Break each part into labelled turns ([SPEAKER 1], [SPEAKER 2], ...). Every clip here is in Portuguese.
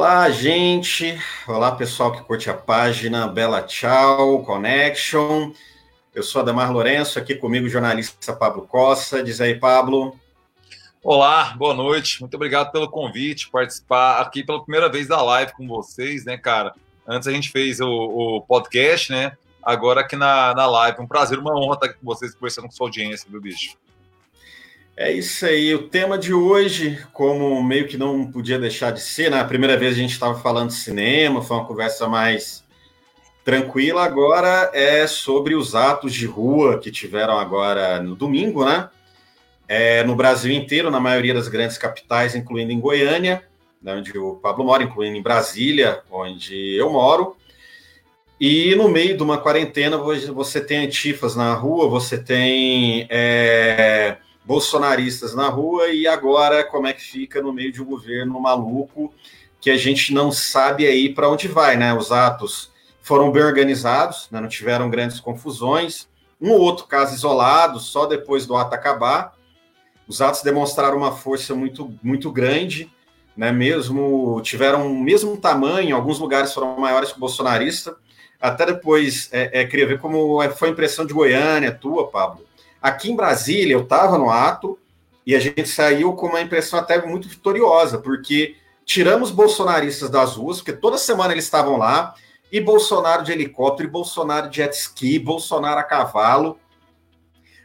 [SPEAKER 1] Olá, gente. Olá, pessoal que curte a página Bela Tchau Connection. Eu sou Ademar Lourenço, aqui comigo o jornalista Pablo Costa. Diz aí, Pablo.
[SPEAKER 2] Olá, boa noite. Muito obrigado pelo convite, participar aqui pela primeira vez da live com vocês, né, cara? Antes a gente fez o, o podcast, né? Agora aqui na, na live. Um prazer, uma honra estar aqui com vocês, conversando com sua audiência, viu, bicho?
[SPEAKER 1] É isso aí. O tema de hoje, como meio que não podia deixar de ser, na né? primeira vez a gente estava falando de cinema, foi uma conversa mais tranquila. Agora é sobre os atos de rua que tiveram agora no domingo, né? É, no Brasil inteiro, na maioria das grandes capitais, incluindo em Goiânia, né, onde o Pablo mora, incluindo em Brasília, onde eu moro. E no meio de uma quarentena, você tem antifas na rua, você tem. É bolsonaristas na rua e agora como é que fica no meio de um governo maluco que a gente não sabe aí para onde vai, né? Os atos foram bem organizados, né? não tiveram grandes confusões. Um ou outro caso isolado, só depois do ato acabar. Os atos demonstraram uma força muito, muito grande, né? Mesmo tiveram o mesmo tamanho, alguns lugares foram maiores que o bolsonarista. Até depois, é, é, queria ver como foi a impressão de Goiânia, tua, Pablo Aqui em Brasília, eu estava no ato e a gente saiu com uma impressão até muito vitoriosa, porque tiramos bolsonaristas das ruas, porque toda semana eles estavam lá, e Bolsonaro de helicóptero, e Bolsonaro de jet ski, Bolsonaro a cavalo.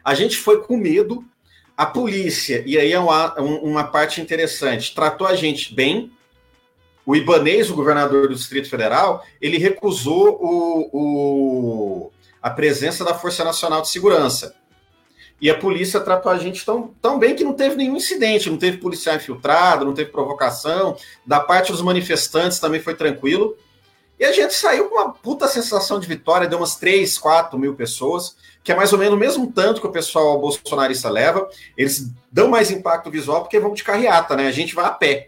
[SPEAKER 1] A gente foi com medo, a polícia, e aí é uma, uma parte interessante, tratou a gente bem. O Ibanês, o governador do Distrito Federal, ele recusou o, o, a presença da Força Nacional de Segurança. E a polícia tratou a gente tão, tão bem que não teve nenhum incidente, não teve policial infiltrado, não teve provocação. Da parte dos manifestantes também foi tranquilo. E a gente saiu com uma puta sensação de vitória, deu umas 3, 4 mil pessoas, que é mais ou menos o mesmo tanto que o pessoal bolsonarista leva. Eles dão mais impacto visual porque vão de carreata, né? A gente vai a pé.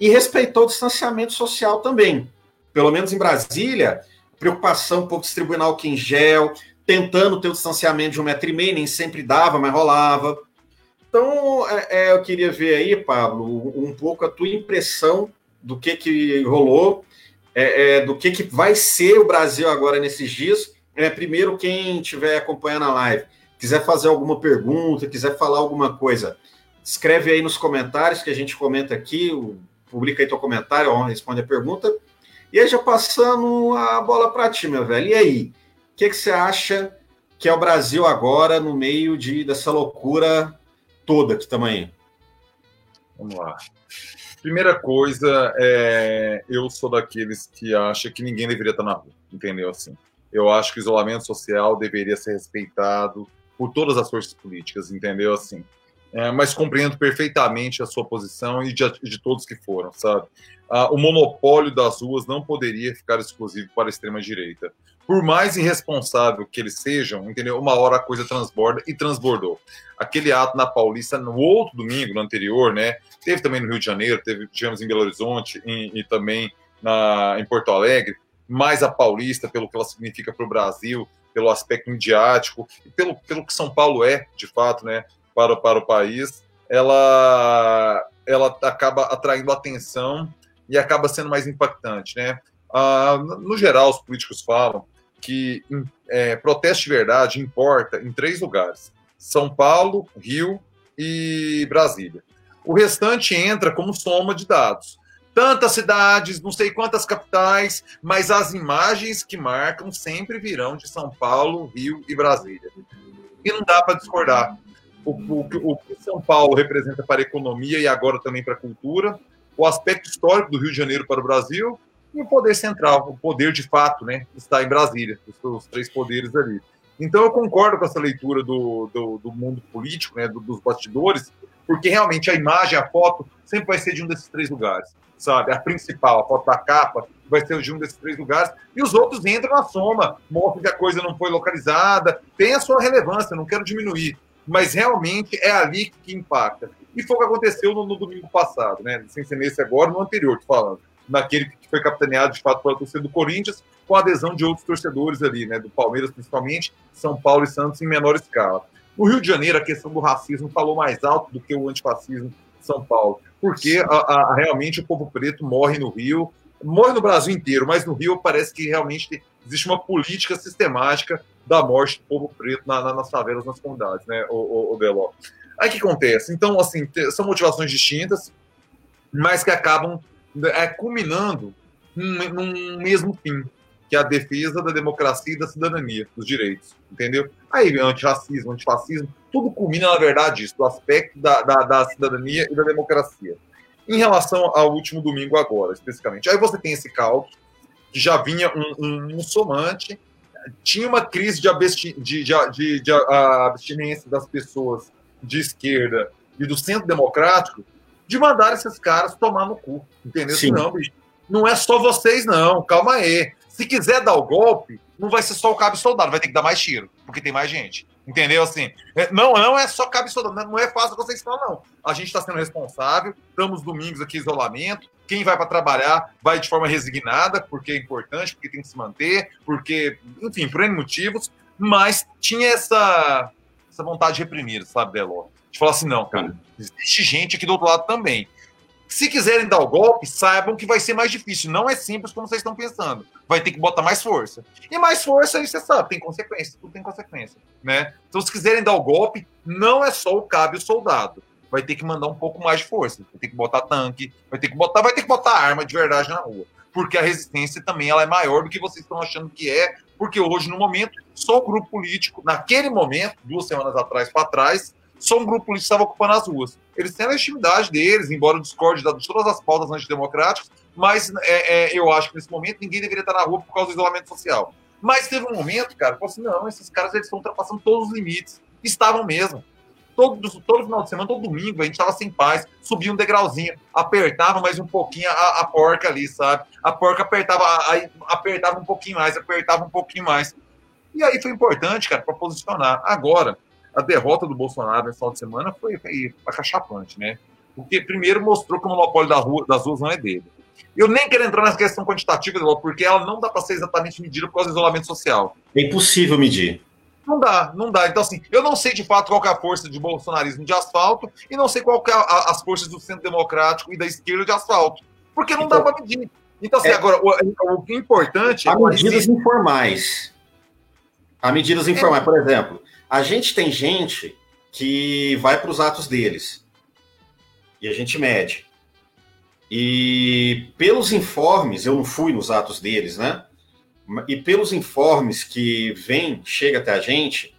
[SPEAKER 1] E respeitou o distanciamento social também. Pelo menos em Brasília, preocupação um pouco distribuindo álcool em gel, tentando ter o distanciamento de um metro e meio, nem sempre dava, mas rolava. Então, é, é, eu queria ver aí, Pablo, um pouco a tua impressão do que, que rolou, é, é do que, que vai ser o Brasil agora nesses dias. É, primeiro, quem estiver acompanhando a live, quiser fazer alguma pergunta, quiser falar alguma coisa, escreve aí nos comentários que a gente comenta aqui, publica aí teu comentário, responde a pergunta. E aí, já passando a bola para ti, meu velho. E aí? O que, que você acha que é o Brasil agora no meio de, dessa loucura toda que estamos aí?
[SPEAKER 2] Vamos lá. Primeira coisa, é, eu sou daqueles que acha que ninguém deveria estar na rua, entendeu? Assim, eu acho que o isolamento social deveria ser respeitado por todas as forças políticas, entendeu? Assim, é, mas compreendo perfeitamente a sua posição e de, de todos que foram, sabe? Ah, o monopólio das ruas não poderia ficar exclusivo para a extrema direita por mais irresponsável que eles sejam, entendeu? Uma hora a coisa transborda e transbordou. Aquele ato na Paulista no outro domingo, no anterior, né? Teve também no Rio de Janeiro, teve, tivemos em Belo Horizonte e, e também na, em Porto Alegre, mas a Paulista, pelo que ela significa para o Brasil, pelo aspecto midiático e pelo, pelo que São Paulo é, de fato, né, para, para o país, ela, ela acaba atraindo atenção e acaba sendo mais impactante, né? Ah, no geral, os políticos falam que é, verdade importa em três lugares: São Paulo, Rio e Brasília. O restante entra como soma de dados. Tantas cidades, não sei quantas capitais, mas as imagens que marcam sempre virão de São Paulo, Rio e Brasília. E não dá para discordar. O, o, o que São Paulo representa para a economia e agora também para a cultura, o aspecto histórico do Rio de Janeiro para o Brasil e o poder central, o poder de fato, né, está em Brasília, os, três poderes ali. Então eu concordo com essa leitura do, do, do mundo político, né, do, dos bastidores, porque realmente a imagem, a foto, sempre vai ser de um desses três lugares, sabe? A principal, a foto da capa, vai ser de um desses três lugares, e os outros entram na soma, mostram que a coisa não foi localizada, tem a sua relevância, não quero diminuir, mas realmente é ali que impacta. E foi o que aconteceu no, no domingo passado, né? Sem ser nesse agora, no anterior, tô falando naquele que foi capitaneado de fato pela torcida do Corinthians, com a adesão de outros torcedores ali, né, do Palmeiras principalmente, São Paulo e Santos em menor escala. No Rio de Janeiro, a questão do racismo falou mais alto do que o antifascismo São Paulo. Porque a, a, realmente o povo preto morre no Rio, morre no Brasil inteiro, mas no Rio parece que realmente existe uma política sistemática da morte do povo preto na, na, nas favelas, nas comunidades, né, o, o, o Deló. Aí o que acontece? Então, assim, são motivações distintas, mas que acabam é, culminando num, num mesmo fim, que é a defesa da democracia e da cidadania, dos direitos, entendeu? Aí, antirracismo, antifascismo, tudo culmina, na verdade, isso, do aspecto da, da, da, cidadania e da democracia. Em relação ao último domingo agora, especificamente, aí você tem esse caldo, que já vinha um, um, um somante, tinha uma crise de, de, de, de abstinência das pessoas de esquerda e do centro democrático, de mandar esses caras tomar no cu, entendeu? Sim. Não, bicho, não é só vocês, não, calma aí. Se quiser dar o golpe, não vai ser só o cabo soldado, vai ter que dar mais tiro, porque tem mais gente. Entendeu? Assim, é, não, não é só cabo soldado, não é fácil vocês falar, não. A gente está sendo responsável, estamos domingos aqui em isolamento. Quem vai para trabalhar vai de forma resignada, porque é importante, porque tem que se manter, porque, enfim, por N motivos, mas tinha essa, essa vontade de reprimir, sabe, Deló? De falar assim, não, cara, existe gente aqui do outro lado também. Se quiserem dar o golpe, saibam que vai ser mais difícil. Não é simples como vocês estão pensando. Vai ter que botar mais força. E mais força, aí você sabe, tem consequência. Tudo tem consequência. Né? Então, se quiserem dar o golpe, não é só o cabe o soldado. Vai ter que mandar um pouco mais de força. Vai ter que botar tanque, vai ter que botar, vai ter que botar arma de verdade na rua. Porque a resistência também ela é maior do que vocês estão achando que é. Porque hoje, no momento, só o grupo político, naquele momento, duas semanas atrás para trás, só um grupo político estava ocupando as ruas. Eles têm a legitimidade deles, embora discorde de todas as pautas antidemocráticas, mas é, é, eu acho que nesse momento ninguém deveria estar na rua por causa do isolamento social. Mas teve um momento, cara, que eu falei assim, não, esses caras eles estão ultrapassando todos os limites. Estavam mesmo. Todo, todo final de semana, todo domingo, a gente estava sem paz, subia um degrauzinho, apertava mais um pouquinho a, a porca ali, sabe? A porca apertava, aí apertava um pouquinho mais, apertava um pouquinho mais. E aí foi importante, cara, para posicionar. Agora, a derrota do Bolsonaro nesse final de semana foi, foi acachapante, né? Porque, primeiro, mostrou que o monopólio da rua, das ruas não é dele. Eu nem quero entrar nessa questão quantitativa, porque ela não dá para ser exatamente medida por causa do isolamento social.
[SPEAKER 1] É impossível medir.
[SPEAKER 2] Não dá, não dá. Então, assim, eu não sei de fato qual é a força de bolsonarismo de asfalto e não sei qual é a, as forças do centro democrático e da esquerda de asfalto. Porque não então, dá para medir. Então, assim, é, agora, o, o, importante.
[SPEAKER 1] Há é medidas informais. Há medidas informais, é, por exemplo. A gente tem gente que vai para os atos deles e a gente mede. E pelos informes, eu não fui nos atos deles, né? E pelos informes que vem, chega até a gente,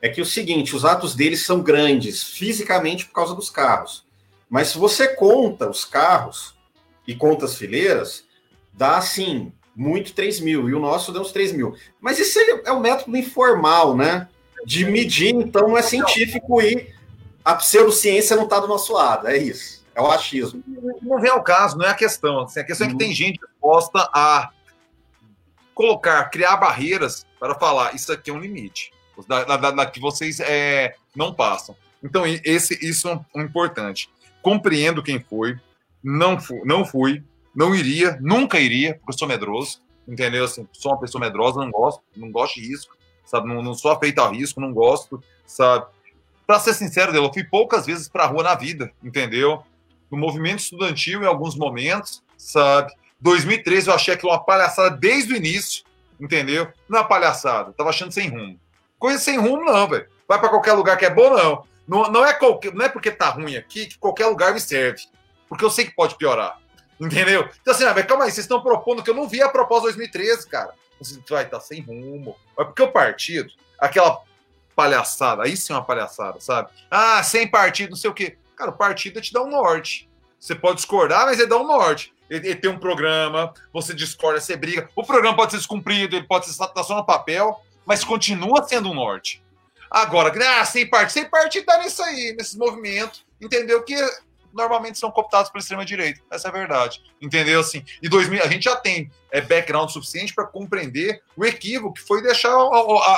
[SPEAKER 1] é que o seguinte, os atos deles são grandes fisicamente por causa dos carros. Mas se você conta os carros e conta as fileiras, dá assim, muito 3 mil. E o nosso deu uns 3 mil. Mas isso é o método informal, né? de medir, então não é científico e a pseudociência não está do nosso lado, é isso. É o achismo.
[SPEAKER 2] Não vem ao caso, não é a questão. Assim, a questão uhum. é que tem gente disposta a colocar, criar barreiras para falar isso aqui é um limite, da, da, da que vocês é, não passam. Então, esse, isso é um importante. Compreendo quem foi, não não fui, não iria, nunca iria, porque eu sou medroso, entendeu? Assim, sou uma pessoa medrosa, não gosto, não gosto de risco sabe? Não, não sou afeito a risco, não gosto, sabe? Para ser sincero, eu fui poucas vezes para a rua na vida, entendeu? No movimento estudantil, em alguns momentos, sabe? 2013 eu achei aquilo uma palhaçada desde o início, entendeu? Não é uma palhaçada, tava achando sem rumo. Coisa sem rumo, não, velho. Vai para qualquer lugar que é bom, não. não. Não é, qualquer, não é porque tá ruim aqui que qualquer lugar me serve. Porque eu sei que pode piorar. Entendeu? Então, assim, ah, calma aí, vocês estão propondo que eu não vi a proposta 2013, cara vai tá sem rumo. Mas porque o partido, aquela palhaçada, aí sim é uma palhaçada, sabe? Ah, sem partido, não sei o quê. Cara, o partido te dá um norte. Você pode discordar, mas ele dá um norte. Ele, tem um programa, você discorda, você briga. O programa pode ser descumprido, ele pode ser tá só no papel, mas continua sendo um norte. Agora, ah, sem partido, sem partido tá nisso aí, nesses movimentos, entendeu? Que normalmente são cooptados pela extrema-direita. Essa é a verdade. Entendeu? Assim, e 2000, a gente já tem é, background suficiente para compreender o equívoco que foi deixar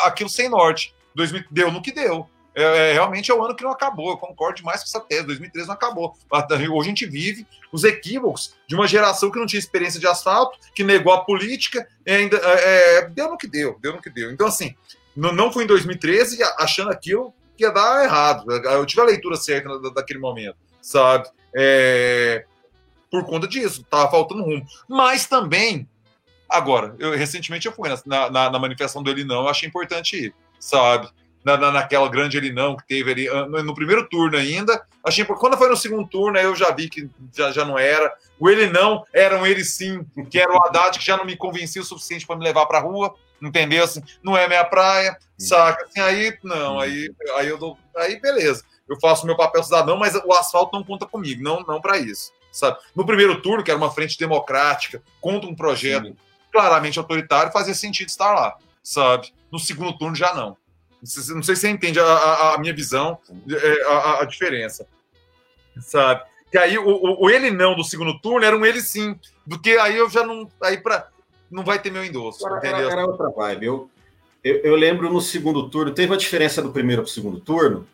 [SPEAKER 2] aquilo sem norte. 2000, deu no que deu. É, é, realmente é o ano que não acabou. Eu concordo demais com essa tese. 2013 não acabou. Hoje a gente vive os equívocos de uma geração que não tinha experiência de asfalto, que negou a política, ainda é, é, deu no que deu, deu no que deu. Então, assim, não, não fui em 2013 achando aquilo que ia dar errado. Eu tive a leitura certa daquele momento sabe? É, por conta disso, tava faltando rumo. Mas também, agora, eu recentemente eu fui na, na, na manifestação do Ele Não, eu achei importante ir, sabe? Na, na, naquela grande ele não que teve ali no, no, primeiro turno ainda. Achei quando foi no segundo turno, aí eu já vi que já, já não era. O ele não era um ele sim, que era o Haddad que já não me convencia o suficiente para me levar para rua, entendeu? Assim, não é minha praia, saca? Assim, aí não, aí, aí eu dou, aí beleza. Eu faço meu papel cidadão, mas o asfalto não conta comigo, não, não para isso sabe? No primeiro turno, que era uma frente democrática contra um projeto Sim. claramente autoritário, fazia sentido estar lá, sabe? No segundo turno já não. Não sei se você entende a, a, a minha visão, é, a, a, diferença, sabe? Que aí o, o, o, ele não do segundo turno era um ele sim, do que aí eu já não aí para não vai ter meu endosso.
[SPEAKER 1] Era, era, era outra vibe. Eu, eu, eu, lembro no segundo turno, teve a diferença do primeiro para o segundo turno,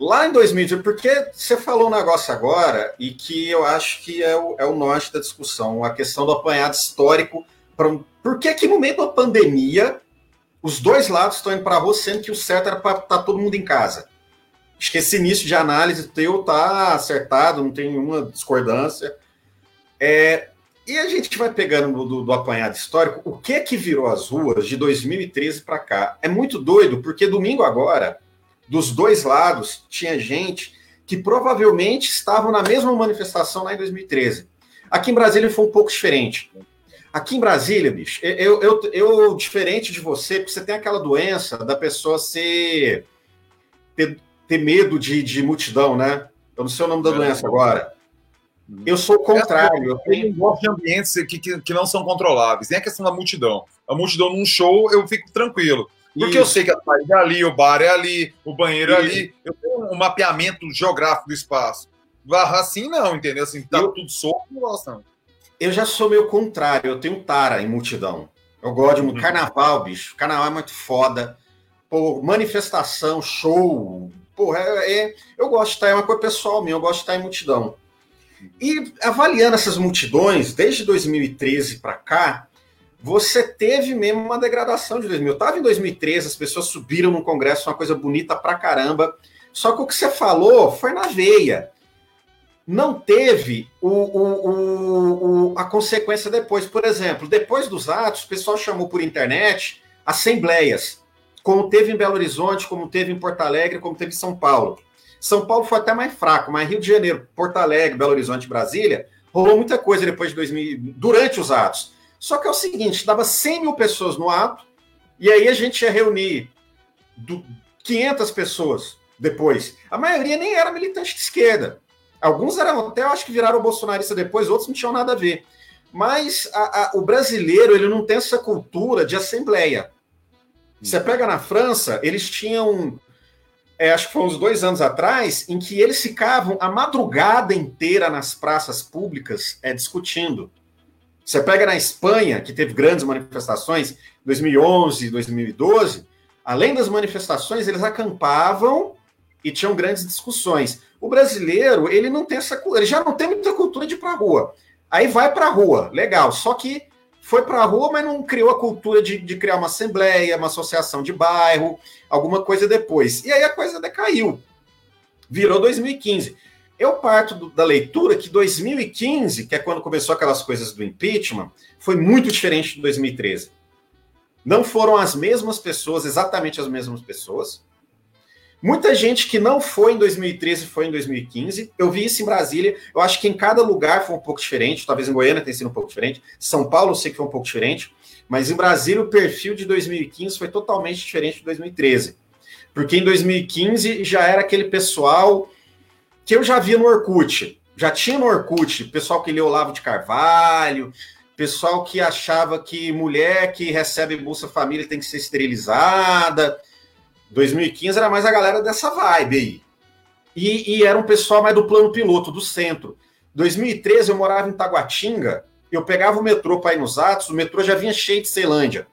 [SPEAKER 1] Lá em 2018, porque você falou um negócio agora e que eu acho que é o, é o norte da discussão, a questão do apanhado histórico. Pra, por que que no meio da pandemia os dois lados estão indo para a rua, sendo que o certo era para estar tá todo mundo em casa? Acho que esse início de análise teu tá acertado, não tem nenhuma discordância. É, e a gente vai pegando do, do, apanhado histórico, o que que virou as ruas de 2013 para cá? É muito doido, porque domingo agora dos dois lados, tinha gente que provavelmente estavam na mesma manifestação lá em 2013. Aqui em Brasília foi um pouco diferente. Aqui em Brasília, bicho, eu, eu, eu diferente de você, porque você tem aquela doença da pessoa ser. ter, ter medo de, de multidão, né? Eu não sei o nome da doença agora. Eu sou o contrário. Eu
[SPEAKER 2] tenho... gosto de ambientes que, que, que, não são controláveis. Nem a questão da multidão. A multidão num show, eu fico tranquilo. Porque Isso. eu sei que a parede é ali, o bar é ali, o banheiro é Isso. ali. Eu tenho um mapeamento geográfico do espaço. Assim não, entendeu? Assim, tá eu, tudo solto, não gosto, não.
[SPEAKER 1] Eu já sou meio contrário, eu tenho tara em multidão. Eu gosto de uhum. carnaval, bicho. Carnaval é muito foda. Pô, manifestação, show. Pô, é, é, eu gosto de estar, é uma coisa pessoal minha, eu gosto de estar em multidão. E avaliando essas multidões, desde 2013 para cá, você teve mesmo uma degradação de 2000. Estava em 2013, as pessoas subiram no Congresso, uma coisa bonita pra caramba. Só que o que você falou foi na veia. Não teve o, o, o, a consequência depois. Por exemplo, depois dos atos, o pessoal chamou por internet assembleias, como teve em Belo Horizonte, como teve em Porto Alegre, como teve em São Paulo. São Paulo foi até mais fraco, mas Rio de Janeiro, Porto Alegre, Belo Horizonte, Brasília, rolou muita coisa depois de 2000, durante os atos. Só que é o seguinte, dava 100 mil pessoas no ato, e aí a gente ia reunir 500 pessoas depois. A maioria nem era militante de esquerda. Alguns eram até, eu acho que viraram bolsonarista depois, outros não tinham nada a ver. Mas a, a, o brasileiro, ele não tem essa cultura de assembleia. Você pega na França, eles tinham, é, acho que foi uns dois anos atrás, em que eles ficavam a madrugada inteira nas praças públicas é, discutindo. Você pega na Espanha, que teve grandes manifestações, 2011, 2012, além das manifestações, eles acampavam e tinham grandes discussões. O brasileiro, ele não tem essa ele já não tem muita cultura de ir para rua. Aí vai para rua, legal, só que foi para a rua, mas não criou a cultura de, de criar uma assembleia, uma associação de bairro, alguma coisa depois. E aí a coisa decaiu. Virou 2015. Eu parto do, da leitura que 2015, que é quando começou aquelas coisas do impeachment, foi muito diferente de 2013. Não foram as mesmas pessoas, exatamente as mesmas pessoas. Muita gente que não foi em 2013 foi em 2015. Eu vi isso em Brasília. Eu acho que em cada lugar foi um pouco diferente. Talvez em Goiânia tenha sido um pouco diferente. São Paulo eu sei que foi um pouco diferente. Mas em Brasília o perfil de 2015 foi totalmente diferente de 2013. Porque em 2015 já era aquele pessoal que eu já vi no Orkut. Já tinha no Orkut pessoal que lê Olavo de Carvalho, pessoal que achava que mulher que recebe Bolsa Família tem que ser esterilizada. 2015 era mais a galera dessa vibe aí. E, e, era um pessoal mais do plano piloto, do centro. 2013 eu morava em Taguatinga, eu pegava o metrô para ir nos atos, o metrô já vinha cheio de Ceilândia.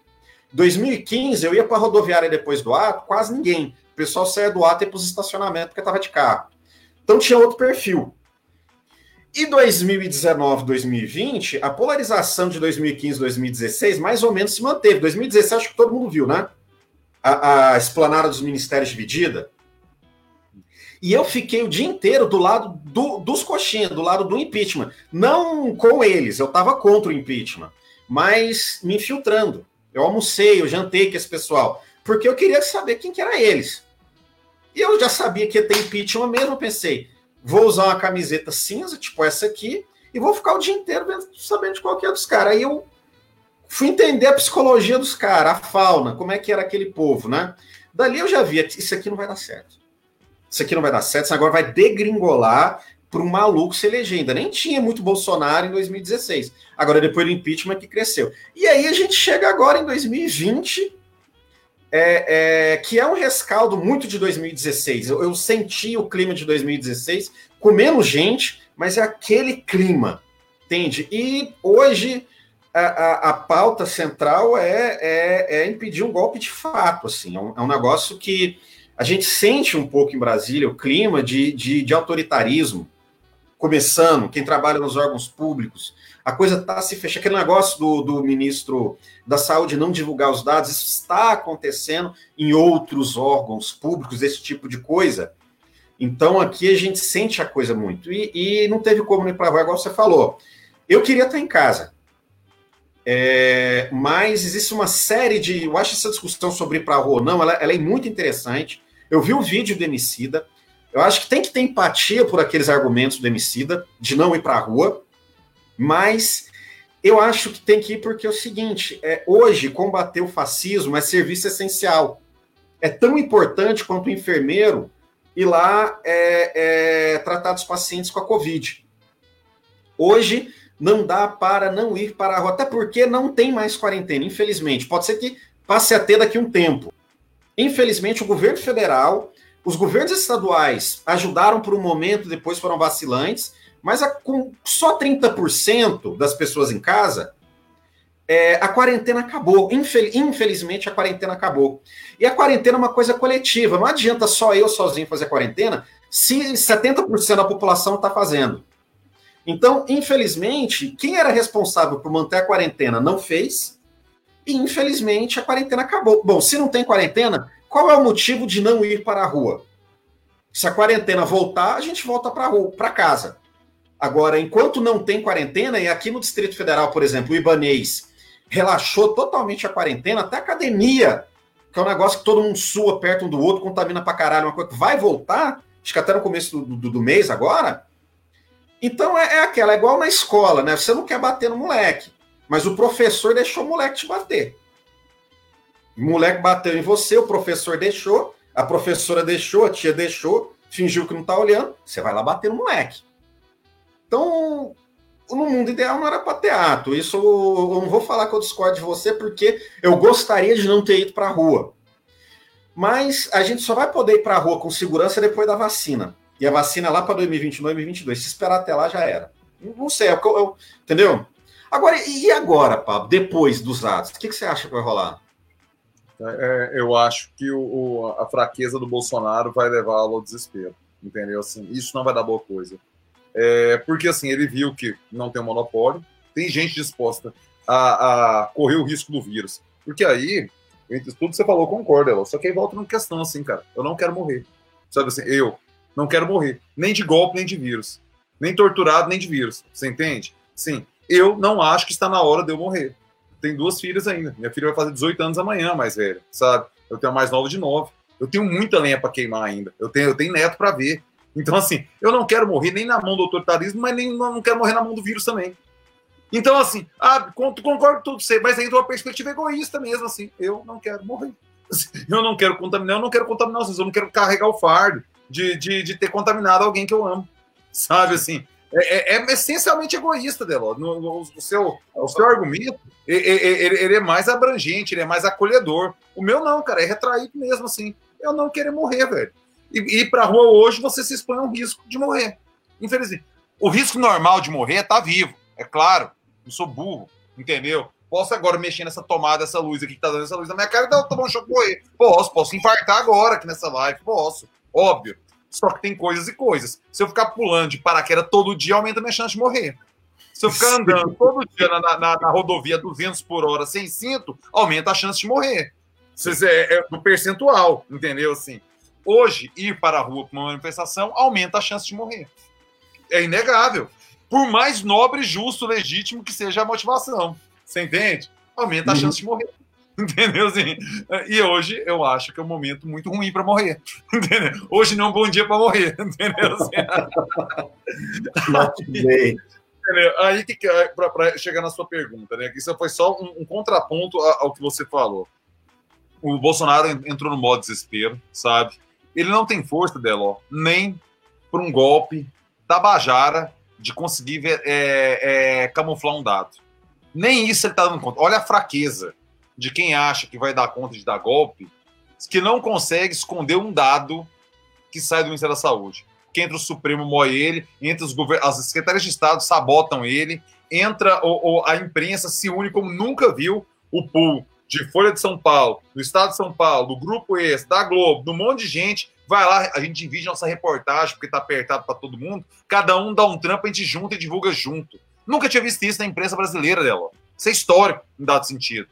[SPEAKER 1] 2015 eu ia para a rodoviária depois do ato, quase ninguém. O pessoal saía do ato e ia para os estacionamentos porque estava de carro. Então tinha outro perfil. E 2019, 2020, a polarização de 2015, 2016 mais ou menos se manteve. 2016 acho que todo mundo viu, né? A, a esplanada dos ministérios dividida. E eu fiquei o dia inteiro do lado do, dos coxinhas, do lado do impeachment. Não com eles, eu estava contra o impeachment, mas me infiltrando. Eu almocei, eu jantei com esse pessoal, porque eu queria saber quem que era eles. E eu já sabia que ia ter impeachment mesmo, pensei, vou usar uma camiseta cinza, tipo essa aqui, e vou ficar o dia inteiro sabendo de qual que é dos caras. Aí eu fui entender a psicologia dos caras, a fauna, como é que era aquele povo, né? Dali eu já via, isso aqui não vai dar certo. Isso aqui não vai dar certo, isso agora vai degringolar para um maluco ser legenda. Nem tinha muito Bolsonaro em 2016. Agora, depois do impeachment, que cresceu. E aí a gente chega agora em 2020, é, é, que é um rescaldo muito de 2016. Eu, eu senti o clima de 2016 com menos gente, mas é aquele clima, entende? E hoje a, a, a pauta central é, é, é, impedir um golpe de fato, assim, é um, é um, negócio que a gente sente um pouco em Brasília o clima de, de, de autoritarismo, começando, quem trabalha nos órgãos públicos, a coisa está se fechando. Aquele negócio do, do ministro da Saúde não divulgar os dados, isso está acontecendo em outros órgãos públicos, esse tipo de coisa. Então aqui a gente sente a coisa muito. E, e não teve como ir para igual você falou. Eu queria estar em casa. É, mas existe uma série de. Eu acho essa discussão sobre ir para a rua ou não, ela, ela, é muito interessante. Eu vi o vídeo do Emicida. Eu acho que tem que ter empatia por aqueles argumentos do Emicida, de não ir para a rua. Mas eu acho que tem que ir porque é o seguinte: é, hoje, combater o fascismo é serviço essencial. É tão importante quanto o enfermeiro ir lá é, é, tratar dos pacientes com a Covid. Hoje, não dá para não ir para a rua, até porque não tem mais quarentena, infelizmente. Pode ser que passe a ter daqui um tempo. Infelizmente, o governo federal, os governos estaduais ajudaram por um momento, depois foram vacilantes, mas a, com só 30% das pessoas em casa, é, a quarentena acabou. Infel, infelizmente, a quarentena acabou. E a quarentena é uma coisa coletiva. Não adianta só eu sozinho fazer quarentena se 70% da população está fazendo. Então, infelizmente, quem era responsável por manter a quarentena não fez. E, infelizmente, a quarentena acabou. Bom, se não tem quarentena, qual é o motivo de não ir para a rua? Se a quarentena voltar, a gente volta para para casa. Agora, enquanto não tem quarentena, e aqui no Distrito Federal, por exemplo, o Ibanês relaxou totalmente a quarentena, até a academia, que é um negócio que todo mundo sua perto um do outro, contamina pra caralho, uma coisa que vai voltar, acho que até no começo do, do, do mês agora. Então é, é, aquela, é igual na escola, né? Você não quer bater no moleque, mas o professor deixou o moleque te bater. O moleque bateu em você, o professor deixou, a professora deixou, a tia deixou, fingiu que não tá olhando, você vai lá bater no moleque. Então, no mundo ideal não era para teatro. Isso eu não vou falar que eu discordo de você, porque eu gostaria de não ter ido para a rua. Mas a gente só vai poder ir para a rua com segurança depois da vacina. E a vacina é lá para 2021, 2022. Se esperar até lá, já era. Não sei, eu, eu, entendeu? Agora, e agora, Pablo, depois dos atos? O que, que você acha que vai rolar?
[SPEAKER 2] É, eu acho que o, o, a fraqueza do Bolsonaro vai levá-lo ao desespero. Entendeu? Assim, isso não vai dar boa coisa. É, porque assim, ele viu que não tem um monopólio, tem gente disposta a, a correr o risco do vírus. Porque aí, entre tudo que você falou, concorda. Só que aí volta numa questão assim, cara. Eu não quero morrer. Sabe assim, eu não quero morrer. Nem de golpe, nem de vírus. Nem torturado, nem de vírus. Você entende? Sim. Eu não acho que está na hora de eu morrer. Tenho duas filhas ainda. Minha filha vai fazer 18 anos amanhã, mais velha, sabe? Eu tenho a mais nova de 9. Eu tenho muita lenha para queimar ainda. Eu tenho, eu tenho neto para ver. Então, assim, eu não quero morrer nem na mão do autoritarismo, mas nem não quero morrer na mão do vírus também. Então, assim, ah, concordo com tudo você, mas de uma perspectiva egoísta mesmo, assim, eu não quero morrer. Eu não quero contaminar, eu não quero contaminar vocês, eu não quero carregar o fardo de, de, de ter contaminado alguém que eu amo. Sabe, assim, é, é, é essencialmente egoísta, Deló. O, seu, o seu argumento, ele, ele, é mais abrangente, ele é mais acolhedor. O meu não, cara, é retraído mesmo, assim. Eu não quero morrer, velho e ir para a rua hoje, você se expõe ao risco de morrer. Infelizmente. O risco normal de morrer é estar tá vivo, é claro. Não sou burro, entendeu? Posso agora mexer nessa tomada, essa luz aqui que tá dando essa luz na minha cara e dar tomar um choque morrer. Posso, posso infartar agora aqui nessa live, posso. Óbvio. Só que tem coisas e coisas. Se eu ficar pulando de paraquedas todo dia, aumenta a minha chance de morrer. Se eu ficar andando todo dia na, na, na rodovia 200 por hora sem cinto, aumenta a chance de morrer. É, é do percentual, entendeu? Assim. Hoje, ir para a rua para uma manifestação aumenta a chance de morrer. É inegável. Por mais nobre, justo, legítimo que seja a motivação. Você entende? Aumenta a uhum. chance de morrer. Entendeu? Assim, e hoje eu acho que é um momento muito ruim para morrer. Entendeu? Hoje não é um bom dia para morrer. Entendeu? Assim, aí, que para chegar na sua pergunta, né? Isso foi só um, um contraponto ao que você falou. O Bolsonaro entrou no modo desespero, sabe? Ele não tem força, Deló, nem para um golpe tabajara de conseguir é, é, camuflar um dado. Nem isso ele está dando conta. Olha a fraqueza de quem acha que vai dar conta de dar golpe, que não consegue esconder um dado que sai do Ministério da Saúde. Que entra o Supremo moe ele, entra os as secretarias de Estado sabotam ele, entra a imprensa se une como nunca viu o pool de Folha de São Paulo, do Estado de São Paulo, do Grupo esse, da Globo, de um monte de gente, vai lá, a gente divide nossa reportagem, porque tá apertado para todo mundo, cada um dá um trampo, a gente junta e divulga junto. Nunca tinha visto isso na imprensa brasileira, dela. Isso é histórico, em dado sentido.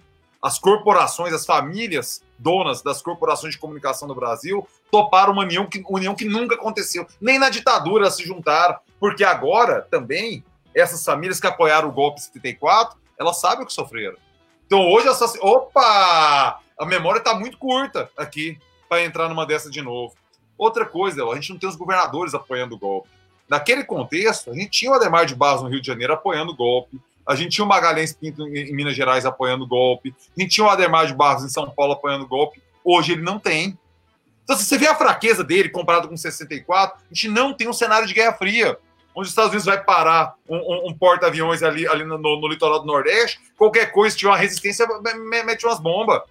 [SPEAKER 2] As corporações, as famílias donas das corporações de comunicação do Brasil toparam uma união que, união que nunca aconteceu. Nem na ditadura se juntaram, porque agora também essas famílias que apoiaram o golpe 74, elas sabem o que sofreram. Então hoje essa. Opa! A memória está muito curta aqui para entrar numa dessa de novo. Outra coisa, a gente não tem os governadores apoiando o golpe. Naquele contexto, a gente tinha o Ademar de Barros no Rio de Janeiro apoiando o golpe, a gente tinha o Magalhães Pinto em Minas Gerais apoiando o golpe, a gente tinha o Ademar de Barros em São Paulo apoiando o golpe. Hoje ele não tem. Então, se você vê a fraqueza dele comparado com 64, a gente não tem um cenário de Guerra Fria, onde os Estados Unidos vai parar um, um, um porta-aviões ali, ali no, no, litoral do Nordeste, qualquer coisa, se tiver uma resistência, mete umas bombas.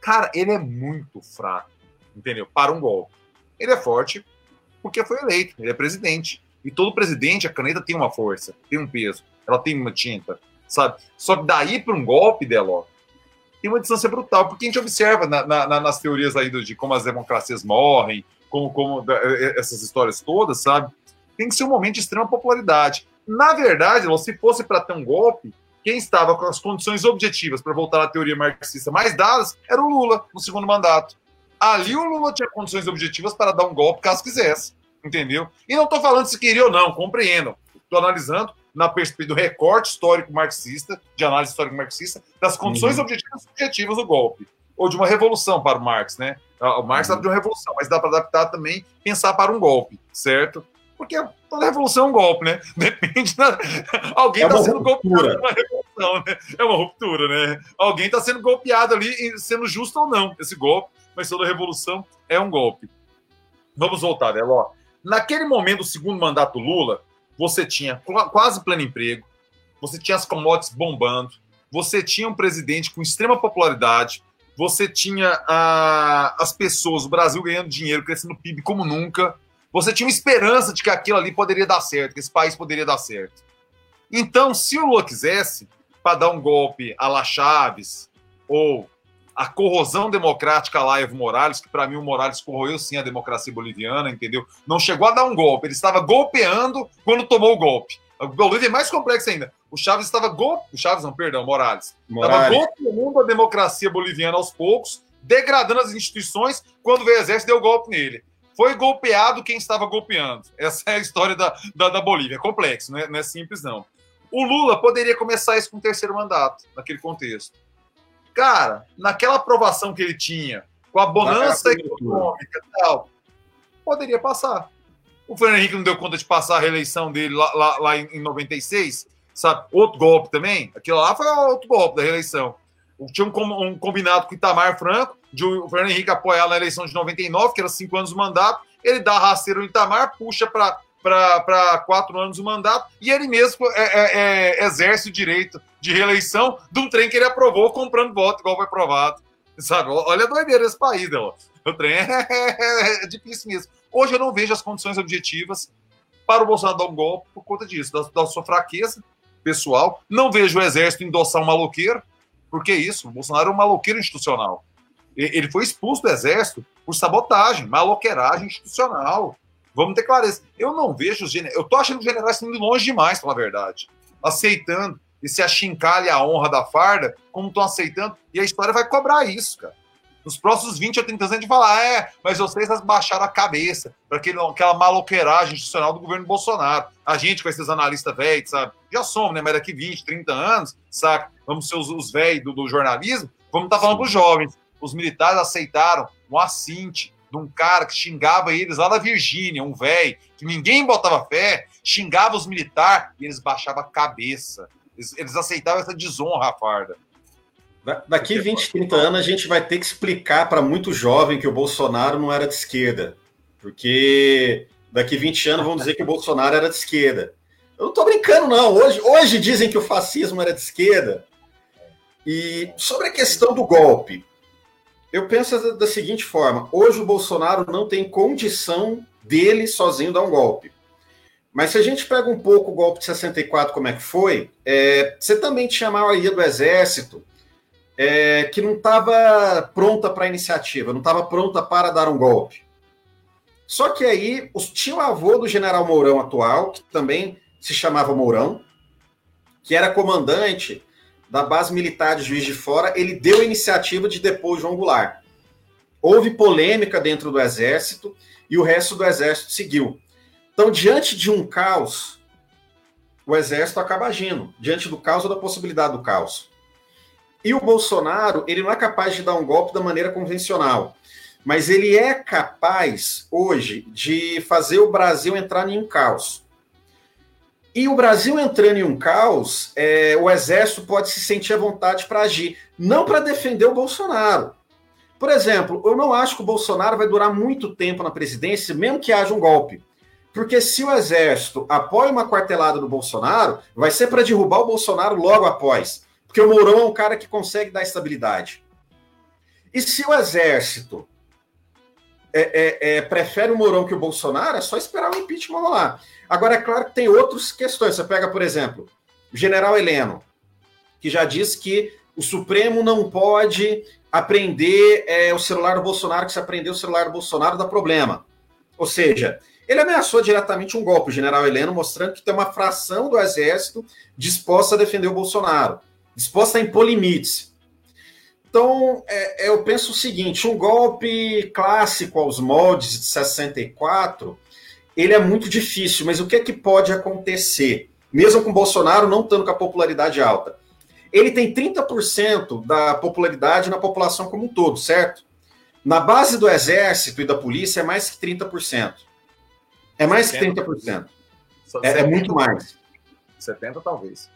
[SPEAKER 2] Cara, ele é muito fraco, entendeu? Para um golpe. Ele é forte porque foi eleito, ele é presidente. E todo presidente, a caneta tem uma força, tem um peso, ela tem uma tinta, sabe? Só que daí para um golpe, Deló, tem uma distância brutal, porque a gente observa na, na, nas teorias aí de como as democracias morrem, como, como essas histórias todas, sabe? Tem que ser um momento de extrema popularidade. Na verdade, se fosse para ter um golpe, quem estava com as condições objetivas para voltar à teoria marxista mais dadas era o Lula, no segundo mandato. Ali o Lula tinha condições objetivas para dar um golpe caso quisesse, entendeu? E não estou falando se queria ou não, compreendam. Estou analisando na perspectiva do recorte histórico marxista, de análise histórico marxista, das condições uhum. objetivas subjetivas do golpe. Ou de uma revolução para o Marx, né? O Marx uhum. de uma revolução, mas dá para adaptar também, pensar para um golpe, certo? Porque toda revolução é um golpe, né? Depende da. Alguém está é sendo golpeado numa revolução, né? É uma ruptura, né? Alguém está sendo golpeado ali, sendo justo ou não, esse golpe, mas toda revolução é um golpe. Vamos voltar, né, Ló? Naquele momento do segundo mandato do Lula, você tinha quase pleno emprego, você tinha as commodities bombando, você tinha um presidente com extrema popularidade, você tinha a, as pessoas, o Brasil ganhando dinheiro, crescendo PIB como nunca, você tinha uma esperança de que aquilo ali poderia dar certo, que esse país poderia dar certo. Então, se o Lula quisesse, para dar um golpe a La Chaves, ou a corrosão democrática lá Evo Morales, que para mim o Morales corroeu sim a democracia boliviana, entendeu? Não chegou a dar um golpe, ele estava golpeando quando tomou o golpe. O Bolívia é mais complexo ainda. O Chaves estava golpe, o Chaves não, perdão, Morales. Estava golpeando a democracia boliviana aos poucos, degradando as instituições, quando veio o exército deu golpe nele. Foi golpeado quem estava golpeando. Essa é a história da, da, da Bolívia. É complexo, não é, não é simples, não. O Lula poderia começar isso com o terceiro mandato, naquele contexto. Cara, naquela aprovação que ele tinha, com a bonança econômica e tal, poderia passar. O Fernando Henrique não deu conta de passar a reeleição dele lá, lá, lá em, em 96, sabe? Outro golpe também. Aquilo lá foi outro golpe da reeleição. Tinha um, um combinado com o Itamar Franco, de o Fernando Henrique apoiar na eleição de 99, que era cinco anos de mandato, ele dá rasteiro no Itamar, puxa para quatro anos o mandato, e ele mesmo é, é, é, exerce o direito de reeleição de um trem que ele aprovou comprando voto, igual foi aprovado. Sabe? Olha a doideira desse país, ó. O trem é, é difícil mesmo. Hoje eu não vejo as condições objetivas para o Bolsonaro dar um golpe por conta disso, da, da sua fraqueza pessoal. Não vejo o exército endossar um maloqueiro, porque é isso, o Bolsonaro é um maloqueiro institucional. Ele foi expulso do exército por sabotagem, maloqueiragem institucional. Vamos ter clareza. Eu não vejo os generais. Eu tô achando os generais indo longe demais, pela verdade. Aceitando esse achincalhe a honra da farda, como estão aceitando. E a história vai cobrar isso, cara. Nos próximos 20 ou 30 anos a gente falar, é, mas vocês baixaram a cabeça para aquela maloqueiragem institucional do governo Bolsonaro. A gente, com esses analistas velhos, sabe? Já somos, né? Mas daqui 20, 30 anos, saca? Vamos ser os, os velhos do, do, jornalismo, vamos estar tá falando para os jovens. Os militares aceitaram um assinte de um cara que xingava eles lá da Virgínia, um velho, que ninguém botava fé, xingava os militares e eles baixavam a cabeça. Eles, eles aceitavam essa desonra, farda.
[SPEAKER 1] Daqui 20, 30 anos a gente vai ter que explicar para muito jovem que o Bolsonaro não era de esquerda. Porque daqui 20 anos vão dizer que o Bolsonaro era de esquerda. Eu não estou brincando, não. Hoje, hoje dizem que o fascismo era de esquerda. E sobre a questão do golpe, eu penso da, seguinte forma: hoje o Bolsonaro não tem condição dele sozinho dar um golpe. Mas se a gente pega um pouco o golpe de 64, como é que foi, é, você também tinha a maioria do exército é, que não estava pronta para a iniciativa, não estava pronta para dar um golpe. Só que aí o tio avô do general Mourão atual, que também se chamava Mourão, que era comandante da base militar de Juiz de Fora, ele deu a iniciativa de depor João Goulart. Houve polêmica dentro do exército e o resto do exército seguiu. Então, diante de um caos, o exército acaba agindo, diante do caos ou da possibilidade do caos. E o Bolsonaro, ele não é capaz de dar um golpe da maneira convencional, mas ele é capaz hoje de fazer o Brasil entrar em um caos. E o Brasil entrando em um caos, é, o exército pode se sentir à vontade para agir, não para defender o Bolsonaro. Por exemplo, eu não acho que o Bolsonaro vai durar muito tempo na presidência, mesmo que haja um golpe. Porque se o exército apoia uma quartelada do Bolsonaro, vai ser para derrubar o Bolsonaro logo após. Porque o Mourão é um cara que consegue dar estabilidade. E se o exército é, é, é, prefere o Mourão que o Bolsonaro, é só esperar o impeachment rolar. Agora, é claro que tem outras questões. Você pega, por exemplo, o general Heleno, que já disse que o Supremo não pode apreender é, o celular do Bolsonaro, que se aprender o celular do Bolsonaro dá problema. Ou seja, ele ameaçou diretamente um golpe, o general Heleno, mostrando que tem uma fração do exército disposta a defender o Bolsonaro disposta a impor limites. Então, é, é, eu penso o seguinte: um golpe clássico aos moldes de 64, ele é muito difícil, mas o que é que pode acontecer? Mesmo com Bolsonaro não estando com a popularidade alta. Ele tem 30% da popularidade na população como um todo, certo? Na base do exército e da polícia é mais que 30%. É mais 70. que 30%. É, é muito mais.
[SPEAKER 2] 70 talvez.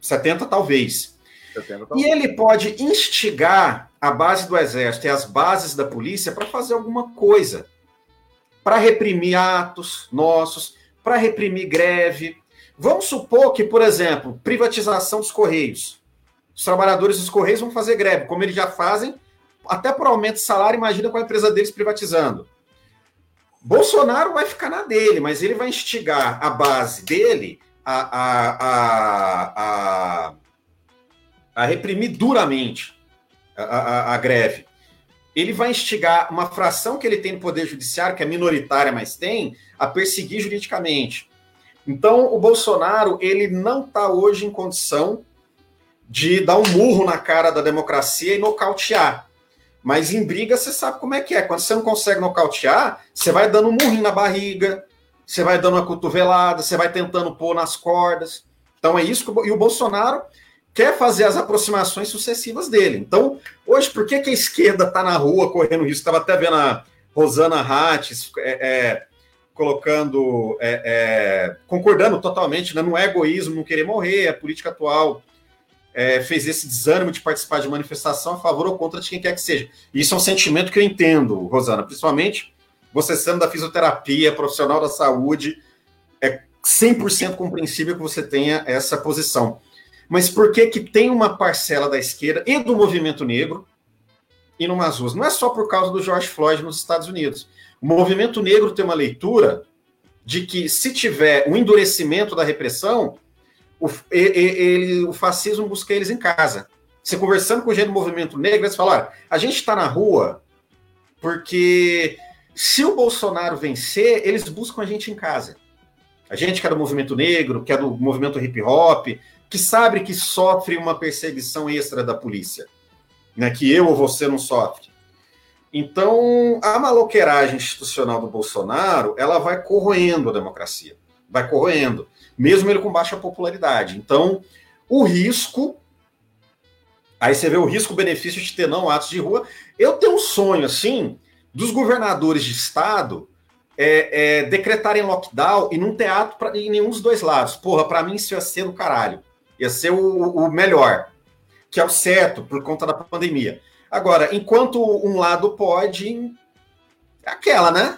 [SPEAKER 1] 70 talvez. 70, talvez. E ele pode instigar a base do exército e as bases da polícia para fazer alguma coisa. Para reprimir atos nossos, para reprimir greve. Vamos supor que, por exemplo, privatização dos Correios. Os trabalhadores dos Correios vão fazer greve, como eles já fazem, até por aumento de salário, imagina com a empresa deles privatizando. Bolsonaro vai ficar na dele, mas ele vai instigar a base dele a, a, a, a, reprimir duramente a, a, a greve. Ele vai instigar uma fração que ele tem no Poder Judiciário, que é minoritária, mas tem, a perseguir juridicamente. Então, o Bolsonaro, ele não está hoje em condição de dar um murro na cara da democracia e nocautear. Mas em briga, você sabe como é que é. Quando você não consegue nocautear, você vai dando um murrinho na barriga, você vai dando uma cotovelada, você vai tentando pôr nas cordas. Então é isso que e o Bolsonaro quer fazer as aproximações sucessivas dele. Então, hoje, por que, que a esquerda está na rua correndo risco? Estava até vendo a Rosana Hattes é, é, colocando, é, é, concordando totalmente, né? não é egoísmo não querer morrer, a política atual é, fez esse desânimo de participar de manifestação a favor ou contra de quem quer que seja. Isso é um sentimento que eu entendo, Rosana, principalmente você sendo da fisioterapia, profissional da saúde, é 100% compreensível que você tenha essa posição. Mas por que que tem uma parcela da esquerda e do movimento negro e numas ruas? Não é só por causa do George Floyd nos Estados Unidos. O movimento negro tem uma leitura de que se tiver um endurecimento da repressão, o, ele, o fascismo busca eles em casa. Você conversando com gente do movimento negro, eles falam: a gente está na rua porque se o Bolsonaro vencer, eles buscam a gente em casa. A gente que é do movimento negro, que é do movimento hip hop, que sabe que sofre uma perseguição extra da polícia, né? Que eu ou você não sofre. Então, a maloqueiragem institucional do Bolsonaro, ela vai corroendo a democracia, vai corroendo, mesmo ele com baixa popularidade. Então, o risco, aí você vê o risco-benefício de ter não atos de rua. Eu tenho um sonho, assim, dos governadores de estado é, é, decretarem lockdown e não ter ato pra, em nenhum dos dois lados. Porra, para mim isso ia ser do caralho. Ia ser o, o melhor, que é o certo por conta da pandemia. Agora, enquanto um lado pode, é aquela, né?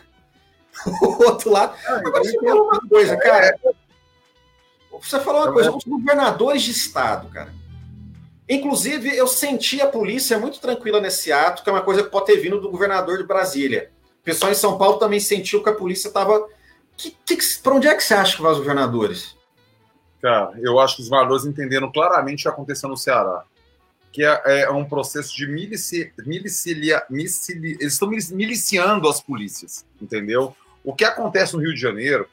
[SPEAKER 1] O outro lado. Ah, Agora, você falou uma coisa, cara. Você falou uma coisa, os governadores de estado, cara. Inclusive, eu senti a polícia muito tranquila nesse ato, que é uma coisa que pode ter vindo do governador de Brasília. O pessoal em São Paulo também sentiu que a polícia estava. Para onde é que você acha que vai os governadores?
[SPEAKER 2] Cara, eu acho que os governadores entenderam claramente o que aconteceu no Ceará que é, é um processo de milici, milicilia, milicili, eles estão miliciando as polícias, entendeu? O que acontece no Rio de Janeiro,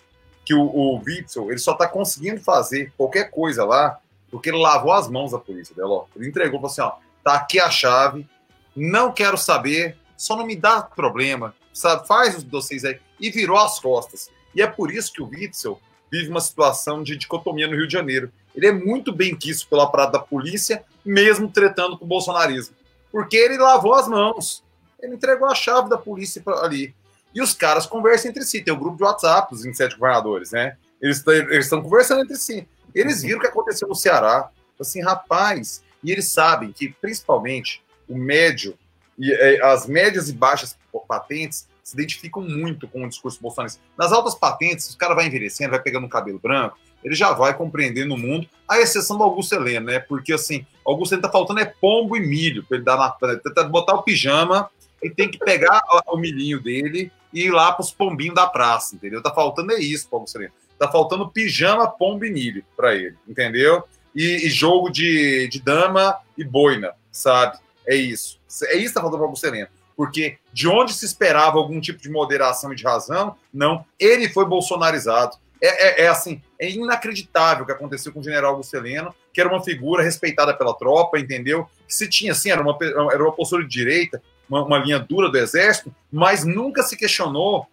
[SPEAKER 2] que o, o Witzel, ele só está conseguindo fazer qualquer coisa lá, porque ele lavou as mãos da polícia, Deló. Ele entregou, falou assim, ó, tá aqui a chave, não quero saber, só não me dá problema, sabe? Faz os dossiês aí. E virou as costas. E é por isso que o Witzel vive uma situação de dicotomia no Rio de Janeiro. Ele é muito bem quisto pela parada da polícia, mesmo tretando com o bolsonarismo. Porque ele lavou as mãos. Ele entregou a chave da polícia ali. E os caras conversam entre si. Tem o um grupo de WhatsApp dos 27 governadores, né? Eles estão conversando entre si. Eles viram o que aconteceu no Ceará. Assim, rapaz. E eles sabem que, principalmente, o médio e é, as médias e baixas patentes se identificam muito com o discurso bolsonarista. Nas altas patentes, os cara vai envelhecendo, vai pegando um cabelo branco, ele já vai compreendendo o mundo, à exceção do Augusto Heleno, né? Porque assim, Augusto Heleno tá faltando é pombo e milho para ele dar na tentar botar o pijama, ele tem que pegar o milhinho dele e ir lá para os pombinhos da praça, entendeu? Tá faltando é isso para Augusto Heleno. Tá faltando pijama, pombo e milho para ele, entendeu? E, e, jogo de, de dama e boina, sabe? É isso. É isso que tá faltando para Augusto Heleno porque de onde se esperava algum tipo de moderação e de razão, não, ele foi bolsonarizado. É, é, é, assim, é inacreditável o que aconteceu com o general Gusteleno, que era uma figura respeitada pela tropa, entendeu? Que se tinha, assim, era uma, era uma postura de direita, uma, uma linha dura do exército, mas nunca se questionou,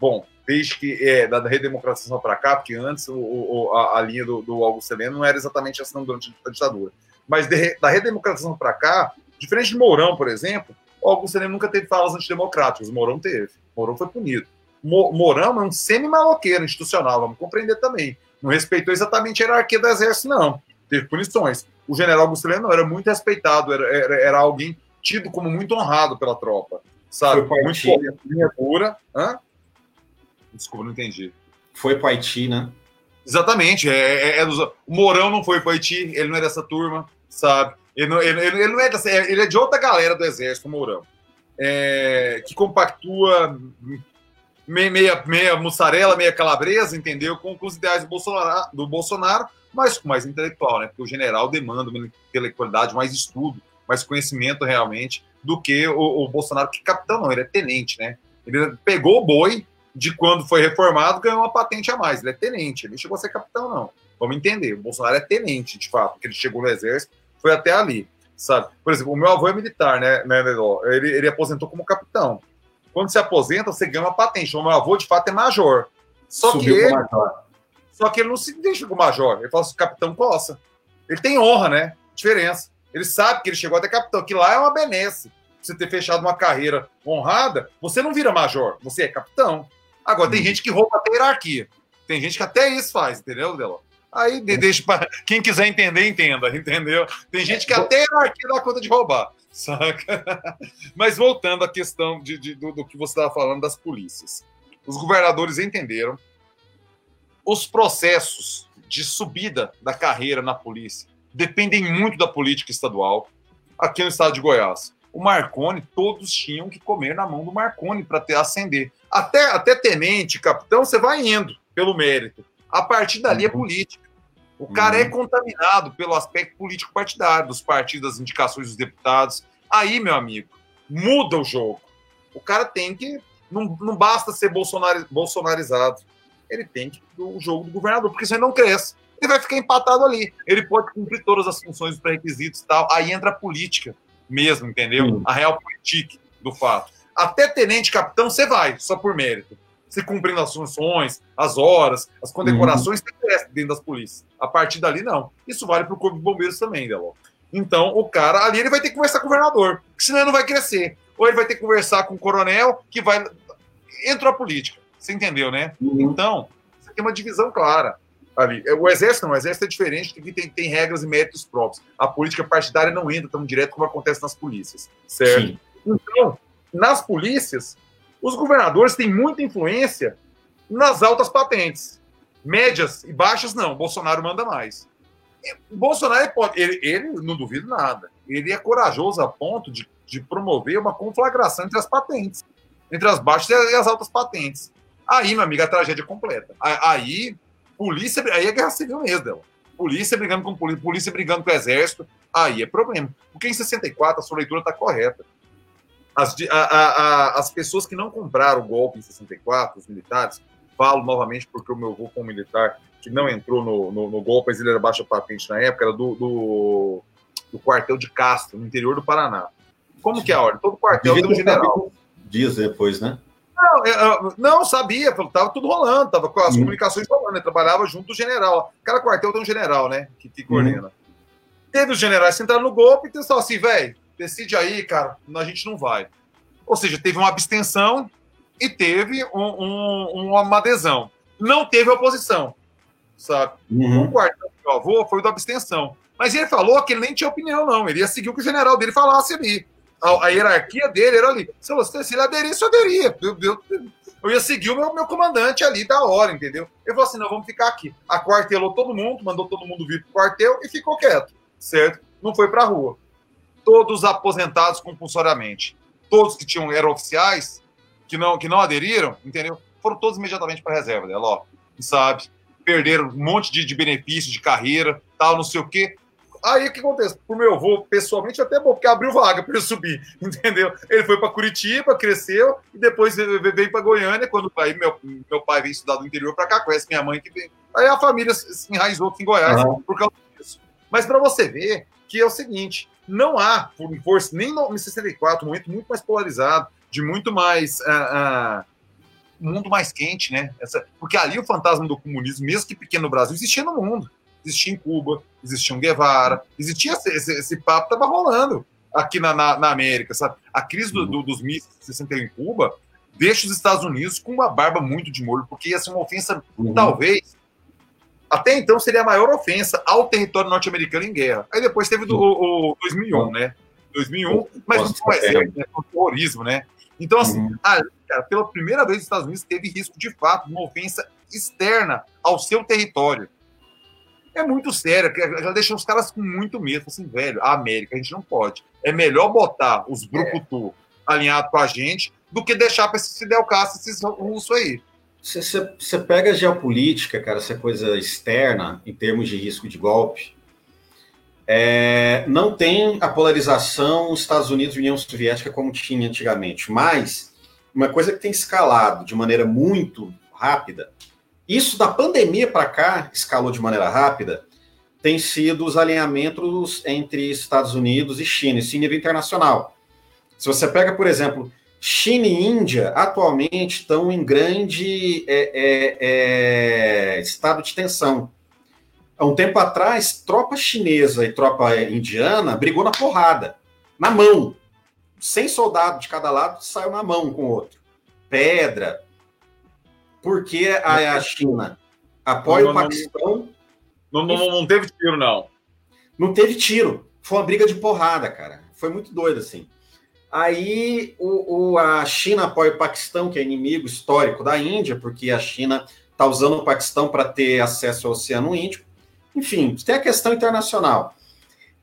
[SPEAKER 2] bom, desde que é, da redemocratização para cá, porque antes o, o, a, a, linha do, do Augusto Heleno não era exatamente assim durante a ditadura. Mas de, da redemocratização para cá, diferente de Mourão, por exemplo, o Augusto Heleno nunca teve falas antidemocráticas, o Mourão teve. O Mourão foi punido. Mourão é um semi-maloqueiro institucional, vamos compreender também. Não respeitou exatamente a hierarquia do exército, não. Teve punições. O general Gustileno era muito respeitado, era, era, era, alguém tido como muito honrado pela tropa. Sabe? Foi muito linha pura. Hã? Desculpa, não entendi.
[SPEAKER 1] Foi para Haiti, né?
[SPEAKER 2] Exatamente. É, é, é, o Mourão não foi para Haiti, ele não é dessa turma, sabe? Ele não, ele, ele não é dessa, ele é de outra galera do exército, Mourão. É, que compactua meia, meia, meia mussarela, meia calabresa, entendeu? Com, com os ideais do Bolsonaro, do Bolsonaro, mas com mais intelectual, né? Porque o general demanda uma intelectualidade, mais estudo, mais conhecimento realmente do que o, o Bolsonaro, que capitão não, ele é tenente, né? Ele pegou o boi de quando foi reformado, ganhou uma patente a mais. Ele é tenente, ele chegou a ser capitão, não. Vamos entender, o Bolsonaro é tenente, de fato, porque ele chegou no exército, foi até ali, sabe? Por exemplo, o meu avô é militar, né? né ele, ele aposentou como capitão. Quando se aposenta, você ganha uma patente. O meu avô, de fato, é major. Só Subiu que ele, só que ele não se deixa com major. Ele fala assim, capitão coça. Ele tem honra, né? Diferença. Ele sabe que ele chegou até capitão, que lá é uma benesse. Você ter fechado uma carreira honrada, você não vira major, você é capitão. Agora, tem hum. gente que rouba até hierarquia. Tem gente que até isso faz, entendeu, Deló? Aí deixa para quem quiser entender, entenda, entendeu? Tem gente que até hierarquia dá conta de roubar. Saca? Mas voltando à questão de, de do, do, que você estava falando das polícias. Os governadores entenderam os processos de subida da carreira na polícia dependem muito da política estadual. Aqui no estado de Goiás, o Marconi, todos tinham que comer na mão do Marconi para ter ascender. Até, até tenente, capitão, você vai indo pelo mérito. A partir dali é uhum. política. O cara é uhum. é contaminado pelo aspecto político partidário, dos partidos, das indicações dos deputados. Aí, meu amigo, muda o jogo. O cara tem que. Não, não basta ser bolsonar, bolsonarizado. Ele tem que o jogo do governador, porque senão não cresce. Ele vai ficar empatado ali. Ele pode cumprir todas as funções, os pré-requisitos e tal. Aí entra a política mesmo, entendeu? A real política. do fato. Até tenente capitão você vai, só por mérito. Você cumprindo as funções, as horas, as condecorações, uhum. cresce dentro das polícias. A partir dali, não. Isso vale para o Corpo de Bombeiros também, Deló. Então, o cara ali ele vai ter que conversar com o governador, senão ele não vai crescer. Ou ele vai ter que conversar com o coronel, que vai. Entrou a política. Você entendeu, né? Uhum. Então, você tem uma divisão clara ali. O exército não, o exército é diferente, porque tem, tem regras e métodos próprios. A política partidária não entra tão direto como acontece nas polícias, certo? Sim. Então, nas polícias, os governadores têm muita influência nas altas patentes. Médias e baixas, não. Bolsonaro manda mais. O Bolsonaro pode. Ele, ele não duvido nada. Ele é corajoso a ponto de, de promover uma conflagração entre as patentes, entre as baixas e as altas patentes. Aí, meu amigo, a tragédia completa. Aí, polícia. Aí é guerra civil mesmo, dela. Polícia brigando com polícia, polícia brigando com o exército. Aí é problema. Porque em 64 a sua leitura está correta. As, a, a, a, as pessoas que não compraram o golpe em 64, os militares, falo novamente porque o meu avô foi um militar que não entrou no, no, no golpe, mas ele era baixa patente na época, era do, do, do, quartel de Castro, no interior do Paraná. Como que é a ordem? Todo quartel tem um general.
[SPEAKER 1] Dias depois, né?
[SPEAKER 2] Não, eu, não sabia, estava tudo rolando, estava com as hum. comunicações rolando, ele trabalhava junto do general. Cada quartel tem um general, né? Que, que coordena. Hum. Teve os generais que entraram no golpe e pensaram assim, velho, decide aí, cara, a gente não vai. Ou seja, teve uma abstenção e teve um, um, uma adesão. Não teve oposição, sabe? Uhum. O quarto do meu avô foi o da abstenção. Mas ele falou que ele nem tinha opinião, não. Ele ia seguir o que o general dele falasse ali. A, a hierarquia dele era ali. Se, você, se ele aderisse, eu aderia. Eu, eu, eu ia seguir o meu, meu comandante ali da hora, entendeu? Eu falou assim: não, vamos ficar aqui. Aquartelou todo mundo, mandou todo mundo vir pro quartel e ficou quieto, certo? Não foi pra rua todos aposentados compulsoriamente. Todos que tinham eram oficiais, que não, que não aderiram, entendeu? Foram todos imediatamente para a reserva dela, ó. Sabe? Perderam um monte de, de benefícios de carreira, tal, não sei o quê. Aí o que acontece? Pro meu avô, pessoalmente, até bom, porque abriu vaga para ele subir, entendeu? Ele foi para Curitiba, cresceu, e depois veio para Goiânia, quando aí meu, meu pai veio estudar do interior para cá, conhece minha mãe que veio. Aí a família se enraizou aqui em Goiás uhum. por causa disso. Mas para você ver que é o seguinte: não há, por força, nem no, em 64, um momento muito mais polarizado, de muito mais. Uh, uh, mundo mais quente, né? Essa, porque ali o fantasma do comunismo, mesmo que pequeno no Brasil, existia no mundo. Existia em Cuba, existia um Guevara, existia esse, esse, esse papo, estava rolando aqui na, na, na, América, sabe? A crise do, do, dos mísseis 61 em Cuba deixa os Estados Unidos com uma barba muito de molho, porque ia ser uma ofensa, uhum. talvez, até então seria a maior ofensa ao território norte-americano em guerra. Aí depois teve do, o, o 2001, né? 2001, mas não foi exemplo, né? O terrorismo, né? Então, assim, uhum. a, cara, pela primeira vez os Estados Unidos teve risco de fato de uma ofensa externa ao seu território. É muito sério, já deixou os caras com muito medo. Assim, velho, a América, a gente não pode. É melhor botar os Brucutu é. alinhados com a gente do que deixar para esse Fidel Castro, esses russos aí.
[SPEAKER 1] Você pega a geopolítica, cara, essa coisa externa, em termos de risco de golpe, é, não tem a polarização Estados Unidos e União Soviética como tinha antigamente, mas uma coisa que tem escalado de maneira muito rápida, isso da pandemia para cá escalou de maneira rápida, tem sido os alinhamentos entre Estados Unidos e China, isso em nível internacional. Se você pega, por exemplo, China e Índia atualmente estão em grande é, é, é, estado de tensão. Há um tempo atrás, tropa chinesa e tropa indiana brigou na porrada, na mão. Cem soldados de cada lado saiu na mão com o outro. Pedra. Porque a, a China apoia não, o Paquistão.
[SPEAKER 2] Não, não, não, teve tiro, não.
[SPEAKER 1] Não teve tiro. Foi uma briga de porrada, cara. Foi muito doido, assim. Aí o, o, a China apoia o Paquistão, que é inimigo histórico da Índia, porque a China está usando o Paquistão para ter acesso ao Oceano Índico. Enfim, tem a questão internacional.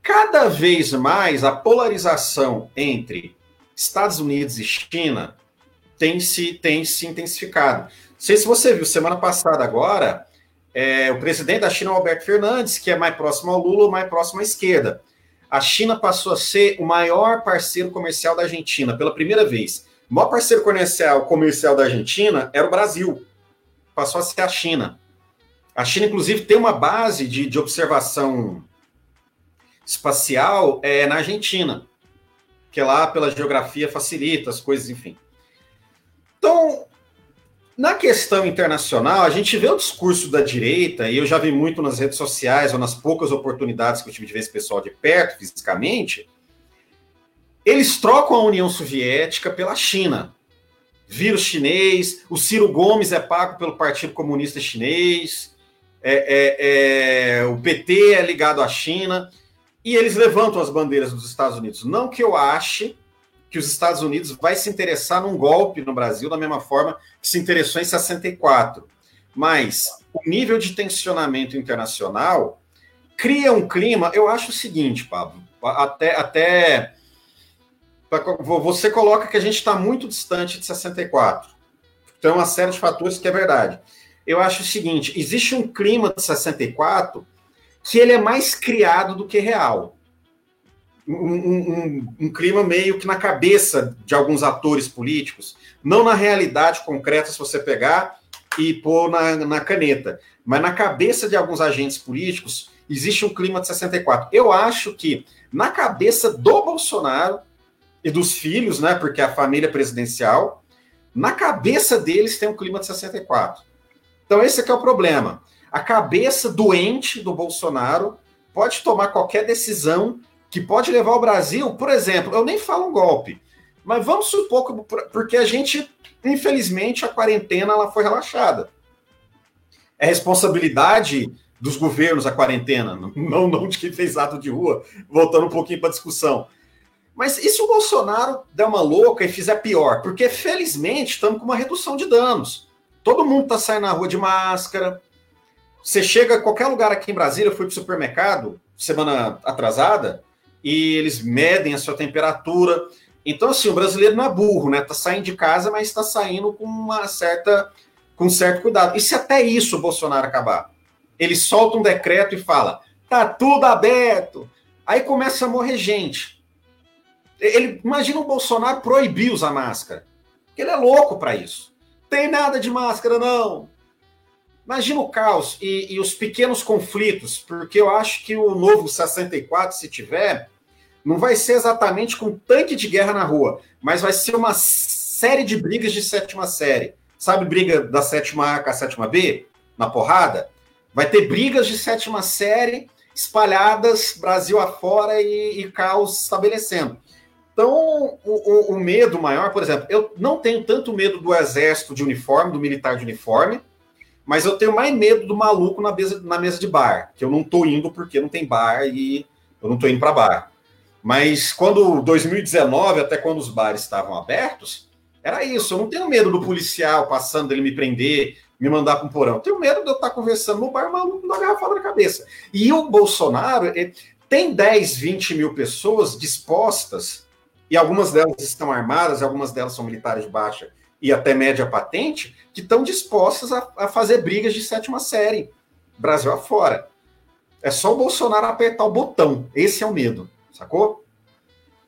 [SPEAKER 1] Cada vez mais a polarização entre Estados Unidos e China tem se, tem se intensificado. Não sei se você viu, semana passada agora, é, o presidente da China, Alberto Fernandes, que é mais próximo ao Lula, mais próximo à esquerda a China passou a ser o maior parceiro comercial da Argentina pela primeira vez. O maior parceiro comercial, comercial da Argentina era o Brasil. Passou a ser a China. A China, inclusive, tem uma base de, de observação espacial é, na Argentina. que lá pela geografia facilita as coisas, enfim. Então, na questão internacional, a gente vê o discurso da direita, e eu já vi muito nas redes sociais, ou nas poucas oportunidades que eu tive de ver esse pessoal de perto, fisicamente, eles trocam a União Soviética pela China. Vírus chinês, o Ciro Gomes é pago pelo Partido Comunista Chinês, é, é, é, o PT é ligado à China, e eles levantam as bandeiras dos Estados Unidos. Não que eu ache que os Estados Unidos vai se interessar num golpe no Brasil da mesma forma que se interessou em 64. Mas o nível de tensionamento internacional cria um clima. Eu acho o seguinte, Pablo, até, até você coloca que a gente está muito distante de 64. Então, uma série de fatores que é verdade. Eu acho o seguinte: existe um clima de 64 que ele é mais criado do que real um, um, um, clima meio que na cabeça de alguns atores políticos, não na realidade concreta, se você pegar e pôr na, na caneta, mas na cabeça de alguns agentes políticos, existe um clima de 64. Eu acho que na cabeça do Bolsonaro e dos filhos, né, porque é a família presidencial, na cabeça deles tem um clima de 64. Então esse é o problema. A cabeça doente do Bolsonaro pode tomar qualquer decisão que pode levar o Brasil, por exemplo, eu nem falo um golpe, mas vamos supor que, porque a gente, infelizmente, a quarentena ela foi relaxada. É responsabilidade dos governos a quarentena, não, não de quem fez ato de rua, voltando um pouquinho para a discussão. Mas e se o Bolsonaro der uma louca e fizer pior? Porque, felizmente, estamos com uma redução de danos. Todo mundo está saindo na rua de máscara. Você chega a qualquer lugar aqui em Brasília, eu fui para o supermercado semana atrasada, e eles medem a sua temperatura. Então, assim, o brasileiro não é burro, né? Tá saindo de casa, mas está saindo com uma certa, com certo cuidado. E se até isso o Bolsonaro acabar? Ele solta um decreto e fala: tá tudo aberto. Aí começa a morrer gente. Ele imagina o Bolsonaro proibir usar máscara. Ele é louco para isso. Tem nada de máscara, não. Imagina o caos e, e, os pequenos conflitos, porque eu acho que o novo 64, se tiver, não vai ser exatamente com tanque de guerra na rua, mas vai ser uma série de brigas de sétima série. Sabe briga da sétima A com a sétima B? Na porrada? Vai ter brigas de sétima série espalhadas Brasil afora e, e caos estabelecendo. Então, o, o, o medo maior, por exemplo, eu não tenho tanto medo do exército de uniforme, do militar de uniforme, mas eu tenho mais medo do maluco na mesa, na mesa de bar, que eu não tô indo porque não tem bar e eu não tô indo para bar. Mas quando 2019, até quando os bares estavam abertos, era isso. Eu não tenho medo do policial passando, ele me prender, me mandar para um porão. Eu tenho medo de eu estar conversando no bar, maluco, na garrafa na cabeça. E o Bolsonaro tem 10, 20 mil pessoas dispostas, e algumas delas estão armadas, algumas delas são militares de baixa e até média patente, que estão dispostas a, a, fazer brigas de sétima série, Brasil afora. É só o Bolsonaro apertar o botão. Esse é o medo, sacou?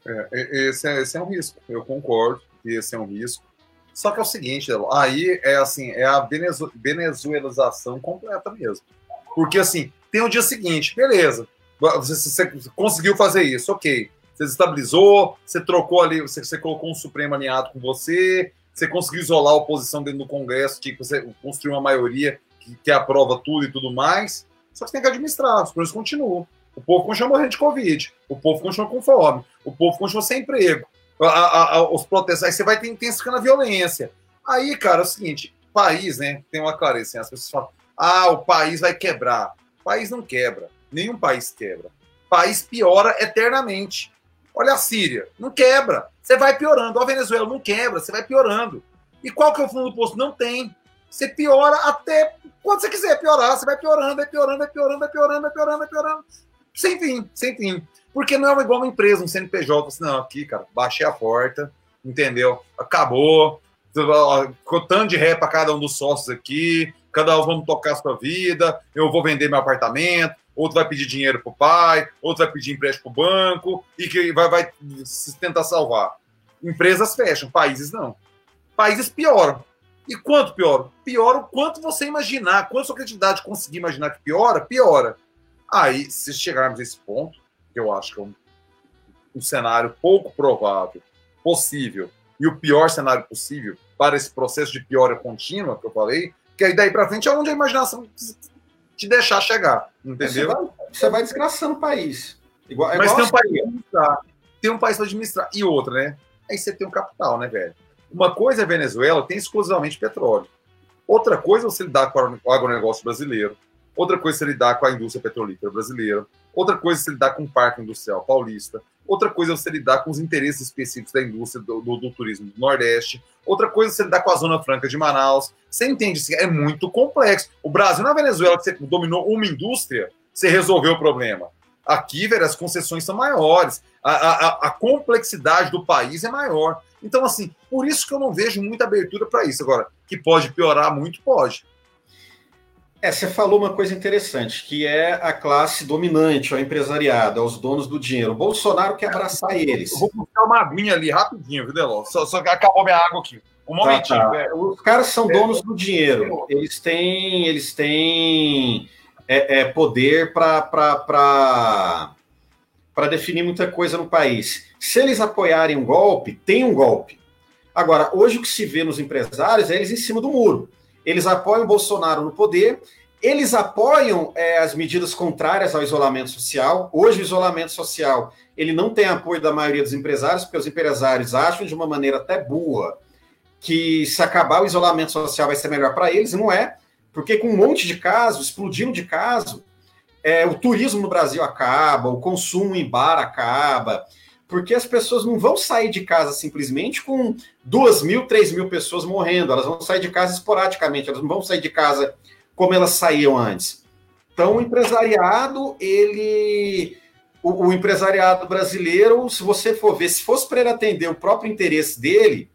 [SPEAKER 2] É, esse, é, esse é um risco, eu concordo que esse é um risco. Só que é o seguinte, aí é assim, é a venezuelização completa mesmo. Porque assim, tem o dia seguinte, beleza, você, você conseguiu fazer isso, ok. Você estabilizou, você trocou ali, você, você colocou um Supremo alinhado com você, você conseguiu isolar a oposição dentro do Congresso, que você construiu uma maioria que, que aprova tudo e tudo mais. Só que você tem que administrar, as coisas continuam. O povo continua morrendo de Covid, o povo continua com fome, o povo continua sem emprego, a, a, a, os protestos. Aí você vai intensificando a violência. Aí, cara, é o seguinte: país, né? Tem uma clareza, assim, as pessoas falam, ah, o país vai quebrar. O país não quebra, nenhum país quebra. O país piora eternamente. Olha a Síria, não quebra. Você vai piorando. A Venezuela, não quebra, você vai piorando. E qual que é o fundo do poço? Não tem. Você piora até quando você quiser piorar, você vai piorando, vai piorando, vai piorando, vai piorando, vai piorando, vai piorando. Sem fim, sem fim. Porque não é igual uma empresa, um CNPJ, assim, não, aqui, cara, baixei a porta, entendeu? Acabou. Tanto de ré para cada um dos sócios aqui, cada um vamos tocar a sua vida, eu vou vender meu apartamento, outro vai pedir dinheiro para o pai, outro vai pedir empréstimo para o banco e que vai, vai tentar salvar. Empresas fecham, países não. Países pioram. E quanto piora? Piora o quanto você imaginar, quanto sua criatividade conseguir imaginar que piora, piora. Aí, se chegarmos a esse ponto, que eu acho que é um um cenário pouco provável, possível, e o pior cenário possível para esse processo de piora contínua que eu falei, que aí daí para frente é onde a imaginação te deixar chegar, entendeu?
[SPEAKER 1] Você vai, você vai desgraçando o país.
[SPEAKER 2] Igual, é Mas tem um país para administrar. Tem um país para administrar. E outra, né? Aí você tem um capital, né, velho? Uma coisa é Venezuela, tem exclusivamente petróleo. Outra coisa é você lidar com o agronegócio brasileiro. Outra coisa é você lidar com a indústria petrolífera brasileira. Outra coisa é você lidar com o parque industrial paulista. Outra coisa é você lidar com os interesses específicos da indústria do, do, do turismo do Nordeste. Outra coisa é você lidar com a Zona Franca de Manaus. Você entende? É muito complexo. O Brasil, na Venezuela, que você dominou uma indústria, você resolveu o problema. Aqui, velho, as concessões são maiores. A, a, a complexidade do país é maior. Então, assim, por isso que eu não vejo muita abertura para isso. Agora, que pode piorar muito, pode.
[SPEAKER 1] É, você falou uma coisa interessante, que é a classe dominante, o empresariado, os donos do dinheiro. O Bolsonaro quer abraçar eles.
[SPEAKER 2] Eu vou buscar uma aguinha ali rapidinho, viu, Deló? Só, só acabou minha água aqui. Um tá, momentinho. Tá,
[SPEAKER 1] tá. Os caras são é, donos do dinheiro. Eles têm, eles têm é, é, poder para definir muita coisa no país. Se eles apoiarem um golpe, tem um golpe. Agora, hoje o que se vê nos empresários é eles em cima do muro. Eles apoiam Bolsonaro no poder, eles apoiam é, as medidas contrárias ao isolamento social. Hoje, o isolamento social ele não tem apoio da maioria dos empresários, porque os empresários acham de uma maneira até boa que se acabar o isolamento social vai ser melhor para eles, e não é, porque com um monte de casos, explodindo de caso, é, o turismo no Brasil acaba, o consumo em bar acaba, porque as pessoas não vão sair de casa simplesmente com duas mil, três mil pessoas morrendo, elas vão sair de casa esporadicamente, elas não vão sair de casa como elas saíam antes. Então, o empresariado, ele. O, o empresariado brasileiro, se você for ver, se fosse para ele atender o próprio interesse dele,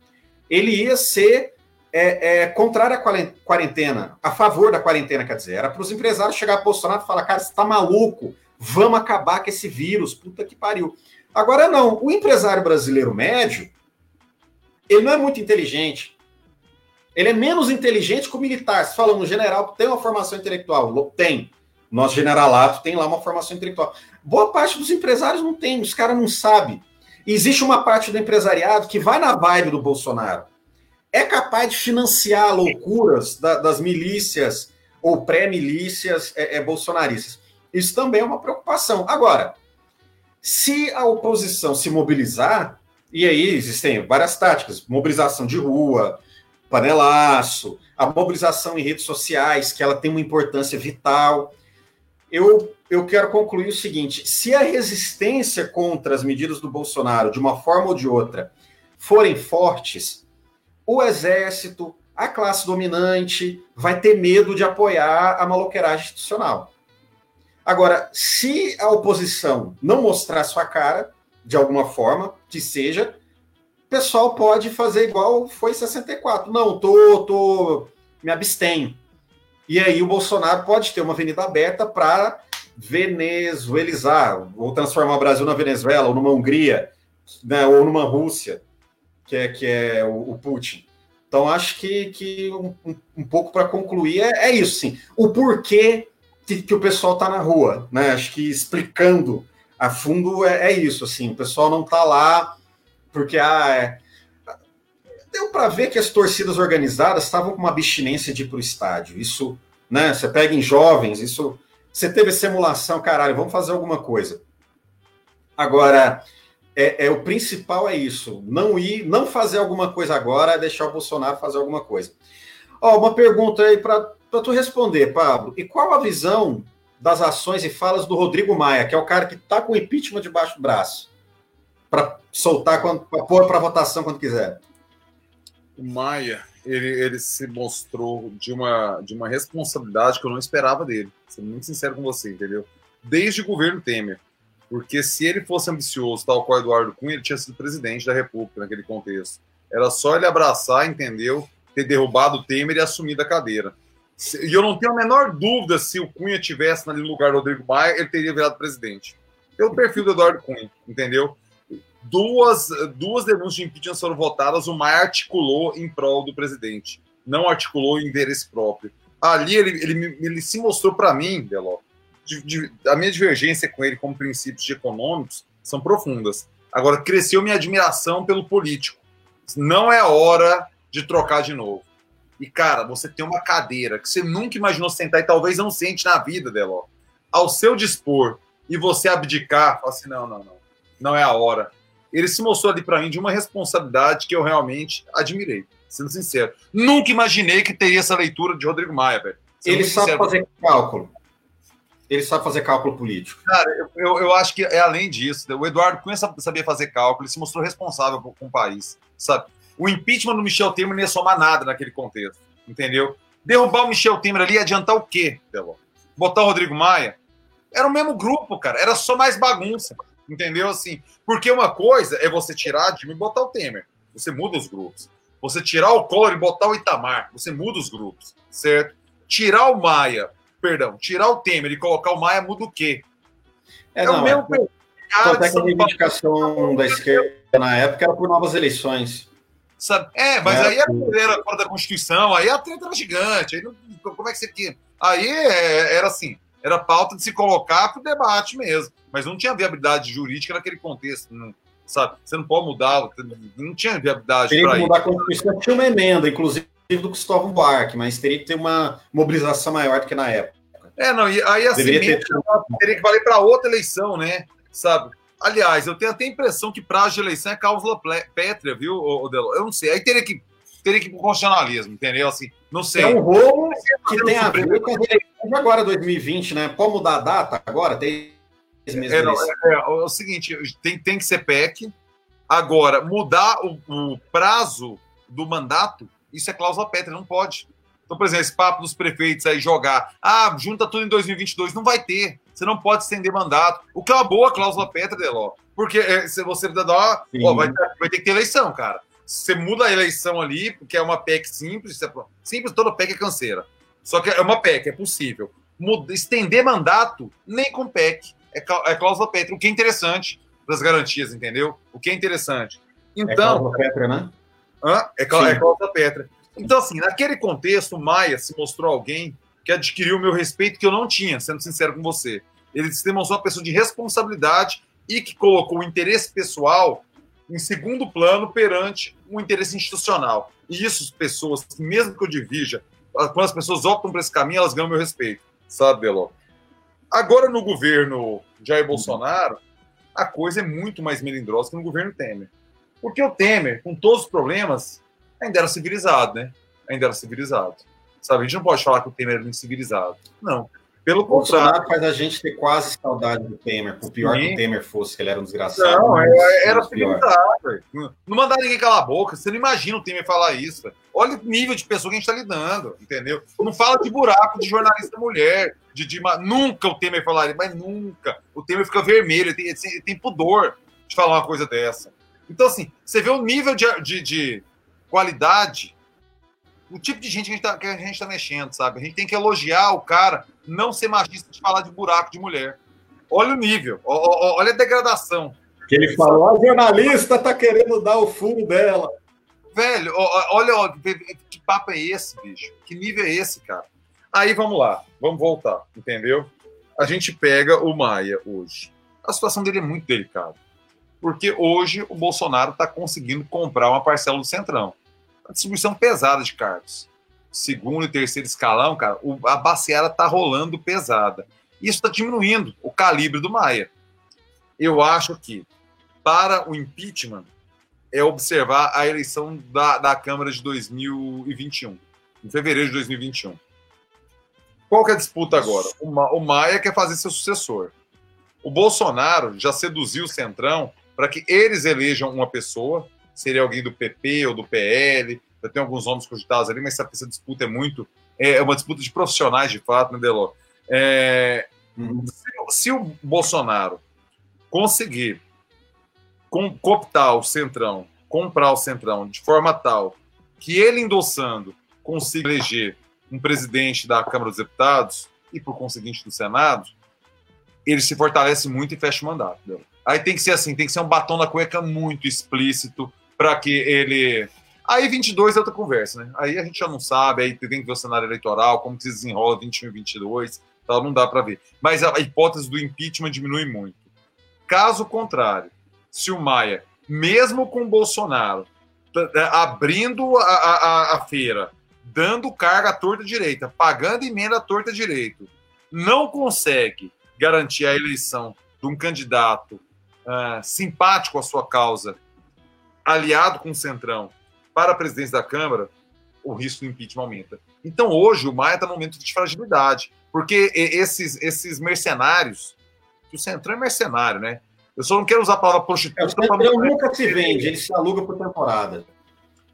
[SPEAKER 1] ele ia ser é, é, contrário à quarentena, a favor da quarentena, quer dizer. Era para os empresários chegar a Bolsonaro e falar: cara, você está maluco, vamos acabar com esse vírus, puta que pariu. Agora não, o empresário brasileiro médio, ele não é muito inteligente. Ele é menos inteligente que o militar. Você fala, um general tem uma formação intelectual? Tem. Nosso generalato tem lá uma formação intelectual. Boa parte dos empresários não tem, os caras não sabem. Existe uma parte do empresariado que vai na vibe do Bolsonaro. É capaz de financiar loucuras da, das milícias ou pré-milícias é, é, bolsonaristas. Isso também é uma preocupação. Agora, se a oposição se mobilizar, e aí existem várias táticas: mobilização de rua, panelaço, a mobilização em redes sociais, que ela tem uma importância vital. Eu, eu quero concluir o seguinte: se a resistência contra as medidas do Bolsonaro, de uma forma ou de outra, forem fortes, o exército, a classe dominante, vai ter medo de apoiar a maloqueiragem institucional. Agora, se a oposição não mostrar sua cara, de alguma forma, que seja, o pessoal pode fazer igual foi em 64. Não, tô, tô, me abstenho. E aí o Bolsonaro pode ter uma avenida aberta para venezuelizar, ou transformar o Brasil na Venezuela, ou numa Hungria, né, ou numa Rússia, que é, que é o, o Putin. Então, acho que, que um, um pouco para concluir é, é, isso, sim. O porquê que, o pessoal está na rua, né? Acho que explicando a fundo é, é isso, assim, o pessoal não está lá porque ah, é... deu para ver que as torcidas organizadas estavam com uma abstinência de ir para o estádio. Isso, né? Você pega em jovens, isso. Você teve simulação, caralho, vamos fazer alguma coisa. Agora, é, é, o principal é isso, não ir, não fazer alguma coisa agora, é deixar o Bolsonaro fazer alguma coisa. Ó, uma pergunta aí para para tu responder, Pablo. E qual a visão das ações e falas do Rodrigo Maia, que é o cara que está com o impeachment debaixo do braço, para soltar, para pôr para votação quando quiser?
[SPEAKER 2] O Maia, ele, ele se mostrou de uma, de uma responsabilidade que eu não esperava dele. Sendo muito sincero com você, entendeu? Desde o governo Temer. Porque se ele fosse ambicioso, tal qual Eduardo Cunha, ele tinha sido presidente da República naquele contexto. Era só ele abraçar, entendeu? Ter derrubado o Temer e assumido a cadeira. E eu não tenho a menor dúvida se o Cunha tivesse no lugar do Rodrigo Maia, ele teria virado presidente. Pelo perfil do Eduardo Cunha, entendeu? Duas, duas denúncias de impeachment foram votadas, o Maia articulou em prol do presidente, não articulou em interesse próprio. Ali ele, ele, ele se mostrou para mim, Deló, de, de, a minha divergência com ele como princípios econômicos são profundas. Agora, cresceu minha admiração pelo político. Não é hora de trocar de novo. E, cara, você tem uma cadeira que você nunca imaginou sentar e talvez não sente na vida, Deló. Ao seu dispor e você abdicar, fala assim: não, não, não. Não é a hora. Ele se mostrou ali para mim de uma responsabilidade que eu realmente admirei, sendo sincero. Nunca imaginei que teria essa leitura de Rodrigo Maia, velho.
[SPEAKER 1] Ele sabe sincero. fazer cálculo. Ele sabe fazer cálculo político.
[SPEAKER 2] Cara, eu, eu acho que é além disso. O Eduardo Cunha sabia fazer cálculo, ele se mostrou responsável com o país, sabe? O impeachment do Michel Temer não ia somar nada naquele contexto, entendeu? Derrubar o Michel Temer ali ia adiantar o quê, Deló? Botar o Rodrigo Maia? Era o mesmo grupo, cara. Era só mais bagunça, entendeu? Assim, porque uma coisa é você tirar a Dilma e botar o Temer. Você muda os grupos. Você tirar o Collor e botar o Itamar. Você muda os grupos, certo? Tirar o Maia, perdão, tirar o Temer e colocar o Maia muda o quê?
[SPEAKER 1] É, é não, o mesmo. É, até que a reivindicação da esquerda na época era por novas eleições.
[SPEAKER 2] Sabe? É, mas é, aí era fora da Constituição, aí a treta era gigante. Aí não, como é que você tinha? Aí é, era assim, era pauta de se colocar para o debate mesmo, mas não tinha viabilidade jurídica naquele contexto, não, sabe? Você não pode mudar, não tinha viabilidade.
[SPEAKER 1] Teria que mudar a Constituição, tinha uma emenda, inclusive do Cristóvão Buarque, mas teria que ter uma mobilização maior do que na época.
[SPEAKER 2] É, não, e aí assim, ter... teria que valer para outra eleição, né? Sabe? Aliás, eu tenho até a impressão que prazo de eleição é cláusula pétrea, viu, Odelo? Eu não sei. Aí teria que, teria que ir pro constitucionalismo, entendeu? Assim, não sei.
[SPEAKER 1] É um rolo que tem a ver com eleições agora, 2020, né? Pode mudar a data agora? Tem
[SPEAKER 2] é, não, é, é, é, o seguinte, tem, tem que ser PEC. Agora, mudar o, o prazo do mandato, isso é cláusula pétrea, não pode. Então, por exemplo, esse papo dos prefeitos aí jogar, ah, junta tudo em 2022, não vai ter. Você não pode estender mandato. O que é uma boa cláusula Petra, Deló. Porque é, se você dá, ó, vai, vai, ter que ter eleição, cara. Você muda a eleição ali, porque é uma PEC simples. Simples, toda PEC é canseira. Só que é uma PEC, é possível. Muda, estender mandato, nem com PEC. É, é cláusula Petra. O que é interessante das garantias, entendeu? O que é interessante. É então, é cláusula Petra, né? Hã? É, é cláusula Petra. Então, assim, naquele contexto, o Maia se mostrou alguém que adquiriu o meu respeito que eu não tinha, sendo sincero com você. Ele se demonstrou uma pessoa de responsabilidade e que colocou o interesse pessoal em segundo plano perante um interesse institucional. E isso, pessoas, mesmo que eu divija, quando as pessoas optam por esse caminho, elas ganham meu respeito, sabe, Belo? Agora, no governo Jair Bolsonaro, a coisa é muito mais melindrosa que no governo Temer. Porque o Temer, com todos os problemas, ainda era civilizado, né? Ainda era civilizado. Sabe? A gente não pode falar que o Temer era um incivilizado. Não. Pelo contrário.
[SPEAKER 1] faz a gente ter quase saudade do Temer, por pior Sim. que o Temer fosse, que ele era um desgraçado.
[SPEAKER 2] Não, é, era civilizado. Não mandar ninguém calar a boca. Você não imagina o Temer falar isso. Véio. Olha o nível de pessoa que a gente está lidando, entendeu? Não fala de buraco de jornalista mulher. De, de, nunca o Temer falaria, mas nunca. O Temer fica vermelho, ele tem, ele tem pudor de falar uma coisa dessa. Então, assim, você vê o nível de, de, de qualidade o tipo de gente que a gente está tá mexendo, sabe? A gente tem que elogiar o cara, não ser machista de falar de buraco de mulher. Olha o nível, olha a degradação.
[SPEAKER 1] Que ele falou, a jornalista tá querendo dar o furo dela.
[SPEAKER 2] Velho, olha, que papo é esse, bicho? Que nível é esse, cara? Aí vamos lá, vamos voltar, entendeu? A gente pega o Maia hoje. A situação dele é muito delicada. Porque hoje o Bolsonaro está conseguindo comprar uma parcela do Centrão uma distribuição pesada de cargos. Segundo e terceiro escalão, cara, a baseada tá rolando pesada. Isso está diminuindo o calibre do Maia. Eu acho que para o impeachment é observar a eleição da, da Câmara de 2021, em fevereiro de 2021. Qual que é a disputa agora? O, Ma, o Maia quer fazer seu sucessor. O Bolsonaro já seduziu o Centrão para que eles elejam uma pessoa seria alguém do PP ou do PL. Já tem alguns nomes cogitados ali, mas essa, disputa é muito. É uma disputa de profissionais, de fato, né, Deló? É, uhum. se, se, o Bolsonaro conseguir com, cooptar o Centrão, comprar o Centrão de forma tal que ele endossando consiga eleger um presidente da Câmara dos Deputados e, por conseguinte, do Senado, ele se fortalece muito e fecha o mandato. Aí tem que ser assim, tem que ser um batom na cueca muito explícito, para que ele. Aí 22 é outra conversa, né? Aí a gente já não sabe, aí tem que ver o cenário eleitoral, como que se desenrola 21 e 22, tal, não dá para ver. Mas a hipótese do impeachment diminui muito. Caso contrário, se o Maia, mesmo com Bolsonaro, é, abrindo a, a, a feira, dando carga à torta direita, pagando emenda à torta direito, não consegue garantir a eleição de um candidato uh, simpático à sua causa, aliado com o Centrão, para a presidência da Câmara, o risco do impeachment aumenta. Então, hoje, o Maia está num momento de fragilidade, porque esses, esses mercenários, o Centrão é mercenário, né? Eu só não quero usar a palavra prostituta. É, o
[SPEAKER 1] Centrão nunca se vende, ele se aluga por temporada.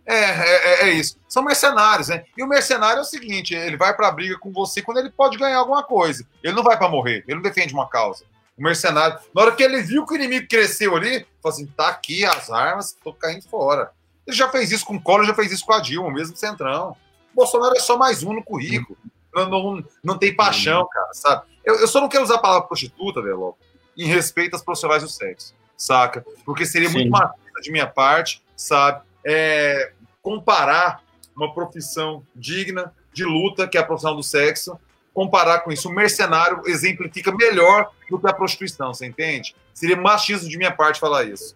[SPEAKER 2] É, é, é, isso. São mercenários, né? E o mercenário é o seguinte: ele vai para a briga com você quando ele pode ganhar alguma coisa. Ele não vai para morrer, ele não defende uma causa. O mercenário, na hora que ele viu que o inimigo cresceu ali, falou assim: tá aqui as armas, tô caindo fora. Ele já fez isso com o Collor, já fez isso com a Dilma, mesmo Centrão. O Bolsonaro é só mais um no currículo. Não, não, não tem paixão, cara, sabe? Eu, eu só não quero usar a palavra prostituta, Velo, em respeito às profissionais do sexo, saca? Porque seria Sim. muito machista de minha parte, sabe? É, comparar uma profissão digna de luta, que é a profissão do sexo, comparar com isso. O mercenário exemplifica melhor do que a prostituição, você entende? Seria machismo de minha parte falar isso.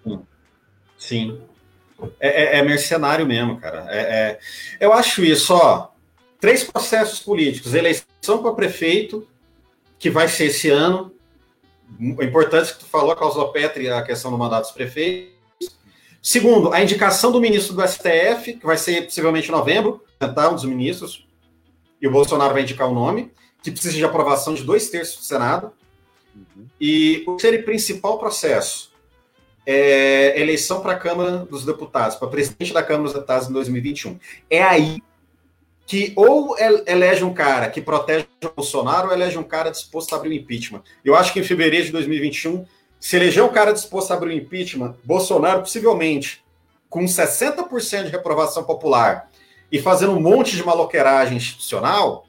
[SPEAKER 1] Sim. É, é, é mercenário mesmo, cara. É, é, eu acho isso, ó. Três processos políticos: eleição para prefeito, que vai ser esse ano. O importante que tu falou, a causa Petri, a questão do mandato dos prefeitos. Segundo, a indicação do ministro do STF, que vai ser possivelmente em novembro, tentar um dos ministros, e o Bolsonaro vai indicar o nome que precisa de aprovação de dois terços do Senado. Uhum. E o terceiro principal processo é eleição para a Câmara dos Deputados, para presidente da Câmara dos Deputados em 2021. É aí que ou elege um cara que protege o Bolsonaro ou elege um cara disposto a abrir o impeachment. Eu acho que em fevereiro de 2021, se eleger um cara disposto a abrir o impeachment, Bolsonaro possivelmente com 60% de reprovação popular e fazendo um monte de maloqueiragem institucional,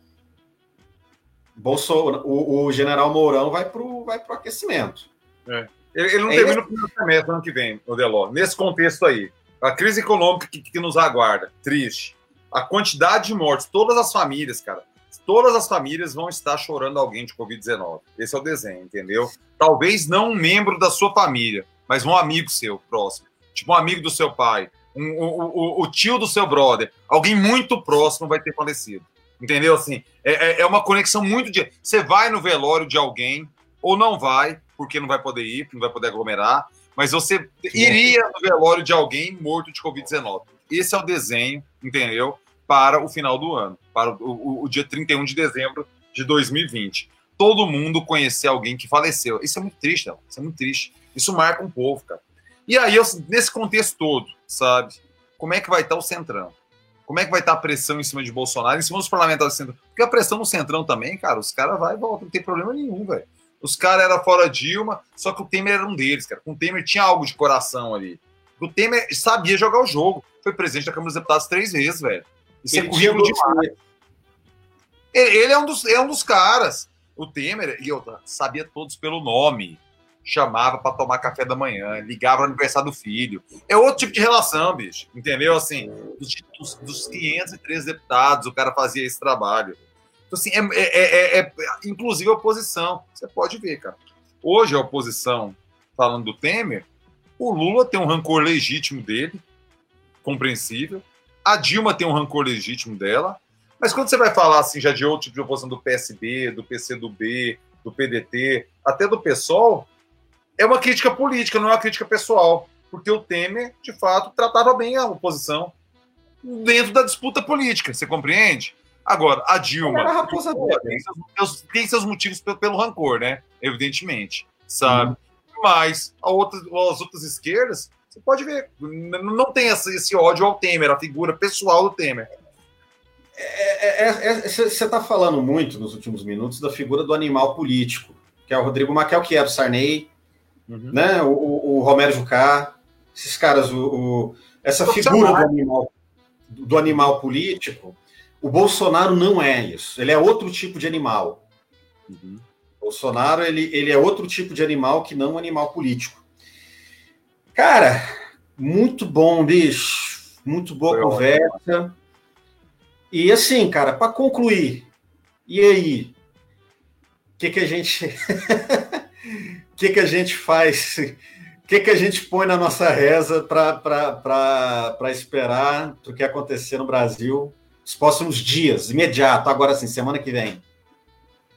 [SPEAKER 1] Bolsonaro, o, o general Mourão vai para o vai pro aquecimento.
[SPEAKER 2] É. Ele, ele, não é termina o primeiro semestre ano que vem, o Deló. Nesse contexto aí, a crise econômica que, que nos aguarda, triste. A quantidade de mortes, todas as famílias, cara, todas as famílias vão estar chorando alguém de Covid-19. Esse é o desenho, entendeu? Talvez não um membro da sua família, mas um amigo seu próximo. Tipo um amigo do seu pai, um, o, o, o tio do seu brother. Alguém muito próximo vai ter falecido. Entendeu? Assim, é, é, é uma conexão muito de. Você vai no velório de alguém, ou não vai, porque não vai poder ir, não vai poder aglomerar, mas você iria no velório de alguém morto de Covid-19. Esse é o desenho, entendeu? Para o final do ano, para o, o, o dia 31 de dezembro de 2020. Todo mundo conhecer alguém que faleceu. Isso é muito triste, não. Isso é muito triste. Isso marca um povo, cara. E aí, eu, nesse contexto todo, sabe? Como é que vai estar o Centrão? Como é que vai estar a pressão em cima de Bolsonaro, em cima dos parlamentares do Centrão? Porque a pressão no Centrão também, cara, os caras vai e volta, não tem problema nenhum, velho. Os caras eram fora Dilma, só que o Temer era um deles, cara. O Temer tinha algo de coração ali. O Temer sabia jogar o jogo. Foi presidente da Câmara dos Deputados três vezes, velho. Isso é ele é currículo demais. Ele é um, dos, é um dos caras. O Temer, e eu sabia todos pelo nome chamava para tomar café da manhã, ligava no aniversário do filho. É outro tipo de relação, bicho. Entendeu? Assim, dos, dos 513 deputados, o cara fazia esse trabalho. Então, assim, é, é, é, é, inclusive a oposição. Você pode ver, cara. Hoje a oposição, falando do Temer, o Lula tem um rancor legítimo dele, compreensível. A Dilma tem um rancor legítimo dela. Mas quando você vai falar assim, já de outro tipo de oposição do PSB, do PCdoB, do PDT, até do PSOL, é uma crítica política, não é uma crítica pessoal. Porque o Temer, de fato, tratava bem a oposição dentro da disputa política, você compreende? Agora, a Dilma a raposa tem, seus, tem seus motivos pelo, pelo, rancor, né? Evidentemente, sabe? Uhum. Mas a outra, as outras esquerdas, você pode ver, não tem esse, esse ódio ao Temer, a figura pessoal do Temer.
[SPEAKER 1] Você é, é, é, está falando muito nos últimos minutos da figura do animal político, que é o Rodrigo Maquel, que era o Sarney, uhum. né? O, o, Romero Jucá, esses caras, o, o essa figura do animal, do animal político, o Bolsonaro não é isso. Ele é outro tipo de animal. Uhum. Bolsonaro ele, ele é outro tipo de animal que não um animal político. Cara, muito bom, bicho. Muito boa Foi conversa. Ótimo. E assim, cara, para concluir, e aí? O que, que a gente. que, que a gente faz que, que a gente põe na nossa reza para esperar o que acontecer no Brasil nos próximos dias, imediato, agora sim, semana que vem?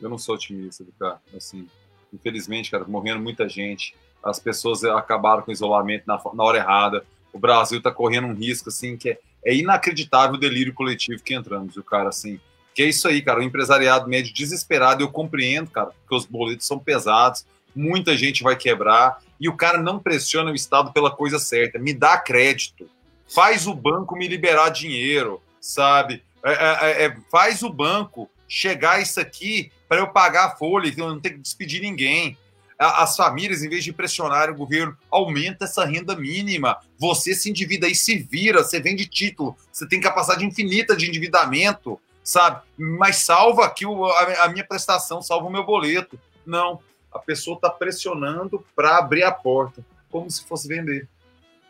[SPEAKER 2] Eu não sou otimista, cara. Assim, infelizmente, cara, morrendo muita gente. As pessoas acabaram com o isolamento na, na hora errada. O Brasil está correndo um risco, assim, que é, é inacreditável o delírio coletivo que entramos, o cara, assim. Que é isso aí, cara. O empresariado médio desesperado, eu compreendo, cara, porque os boletos são pesados, muita gente vai quebrar e o cara não pressiona o Estado pela coisa certa. Me dá crédito. Faz o banco me liberar dinheiro, sabe? É, é, é, é faz o banco chegar isso aqui para eu pagar a folha, eu não ter que despedir ninguém. As famílias, em vez de pressionarem o governo, aumenta essa renda mínima. Você se endivida e se vira, você vende título, você tem capacidade infinita de endividamento, sabe? Mas salva aqui a minha prestação, salva o meu boleto. Não, a pessoa está pressionando para abrir a porta, como se fosse vender.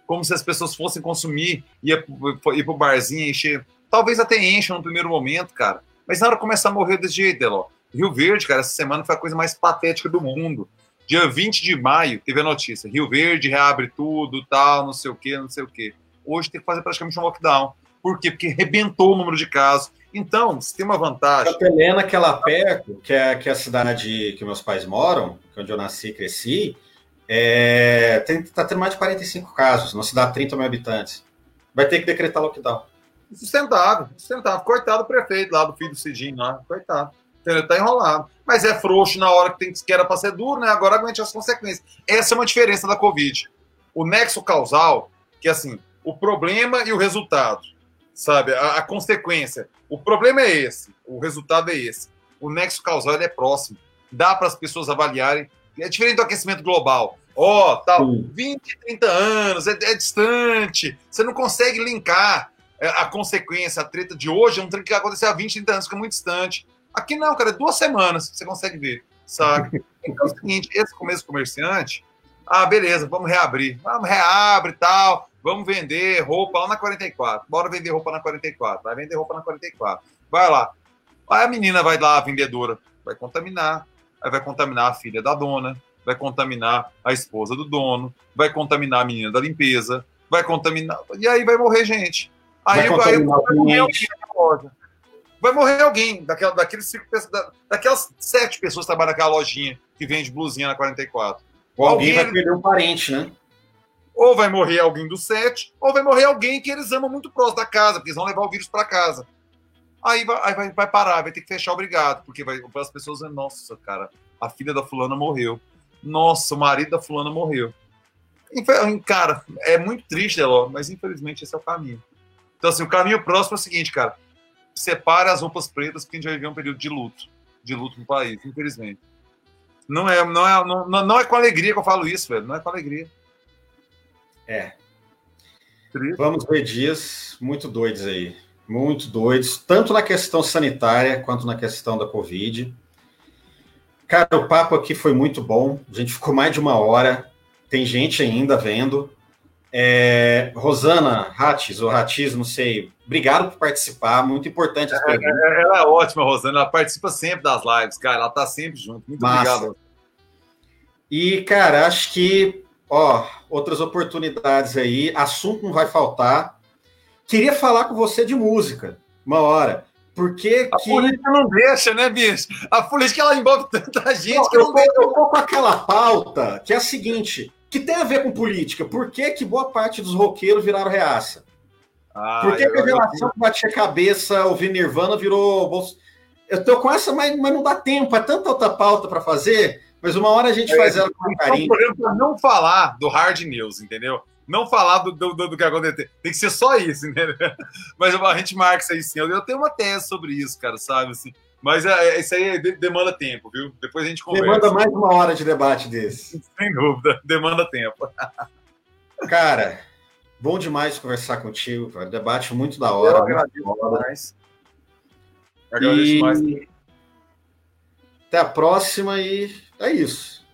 [SPEAKER 2] Como se as pessoas fossem consumir, ir para o barzinho, encher. Talvez até encha no primeiro momento, cara. Mas na hora começar a morrer desse jeito, Deló. Rio Verde, cara, essa semana foi a coisa mais patética do mundo. Dia 20 de maio, teve a notícia. Rio Verde reabre tudo, tal, não sei o quê, não sei o quê. Hoje tem que fazer praticamente um lockdown. Por quê? Porque rebentou o número de casos. Então, se tem uma vantagem.
[SPEAKER 1] A Helena, que é lá perto, que é, que é a cidade que meus pais moram, que é onde eu nasci e cresci, é, tem, tá tendo mais de 45 casos, numa cidade de 30 mil habitantes. Vai ter que decretar lockdown.
[SPEAKER 2] Sustentável, sustentável. Coitado do prefeito lá, do filho do Cidinho lá, coitado. Ele tá enrolado. Mas é frouxo na hora que, tem, que era para ser duro, né? Agora aguente as consequências. Essa é uma diferença da Covid. O nexo causal, que é assim, o problema e o resultado sabe? A, a, consequência. O problema é esse, o resultado é esse. O nexo causal é próximo. Dá para as pessoas avaliarem. É diferente do aquecimento global. Ó, oh, tal, Sim. 20, 30 anos, é, é, distante. Você não consegue linkar é, a consequência, a treta de hoje, é um trem que aconteceu há 20, 30 anos, fica muito distante. Aqui não, cara, é duas semanas você consegue ver, sabe? Então é o seguinte, esse começo comerciante, ah, beleza, vamos reabrir. Vamos, reabre e tal. Vamos vender roupa lá na 44. Bora vender roupa na 44. Vai vender roupa na 44. Vai lá. Aí a menina vai lá, a vendedora, vai contaminar. Aí vai contaminar a filha da dona, vai contaminar a esposa do dono, vai contaminar a menina da limpeza, vai contaminar. E aí vai morrer gente. Aí vai, vai, vai morrer alguém na loja. Vai morrer alguém daquela, daqueles cinco, da, daquelas sete pessoas que trabalham naquela lojinha que vende blusinha na 44.
[SPEAKER 1] Ou alguém, alguém vai perder um parente, né?
[SPEAKER 2] Ou vai morrer alguém do set, ou vai morrer alguém que eles amam muito próximo da casa, porque eles vão levar o vírus para casa. Aí, vai, aí vai, vai, parar, vai ter que fechar obrigado, porque vai, as pessoas vão nossa, cara, a filha da fulana morreu. Nossa, o marido da fulana morreu. Cara, é muito triste, Eló, mas infelizmente esse é o caminho. Então, assim, o caminho próximo é o seguinte, cara. Separa as roupas pretas, porque a gente vai viver um período de luto. De luto no país, infelizmente. Não é, não, é, não, não é com alegria que eu falo isso, velho. Não é com alegria.
[SPEAKER 1] É. Vamos ver dias muito doidos aí. Muito doidos, tanto na questão sanitária quanto na questão da Covid. Cara, o papo aqui foi muito bom. A gente ficou mais de uma hora. Tem gente ainda vendo. É, Rosana Ratis, ou Ratis, não sei. Obrigado por participar. Muito importante
[SPEAKER 2] é. É, ela é ótima, Rosana. Ela participa sempre das lives, cara. Ela tá sempre junto. Muito Massa. obrigado.
[SPEAKER 1] E, cara, acho que Ó, outras oportunidades aí, assunto não vai faltar. Queria falar com você de música, uma hora. Porque
[SPEAKER 2] a que... política não deixa, né, bicho? A política ela envolve tanta gente não, que não
[SPEAKER 1] eu, deixa. Eu tô com aquela pauta que é a seguinte, que tem a ver com política. Por que, que boa parte dos roqueiros viraram reaça? Ah, Por que, que a relação que batia cabeça, ouvir Nirvana, virou... Bolso... Eu tô com essa, mas, mas não dá tempo. É tanta outra pauta para fazer mas uma hora a gente é, faz ela com carinho.
[SPEAKER 2] É não falar do hard news, entendeu? Não falar do, do, do, que aconteceu. Tem que ser só isso, entendeu? Mas a gente marca isso aí sim. Eu tenho uma tese sobre isso, cara, sabe? Assim, mas é, é isso aí demanda tempo, viu? Depois a gente conversa.
[SPEAKER 1] Demanda mais uma hora de debate desse.
[SPEAKER 2] Sem dúvida, demanda tempo.
[SPEAKER 1] Cara, bom demais conversar contigo, cara. Debate muito da hora. Eu agradeço demais. Agradeço e... mais. Até a próxima e é isso.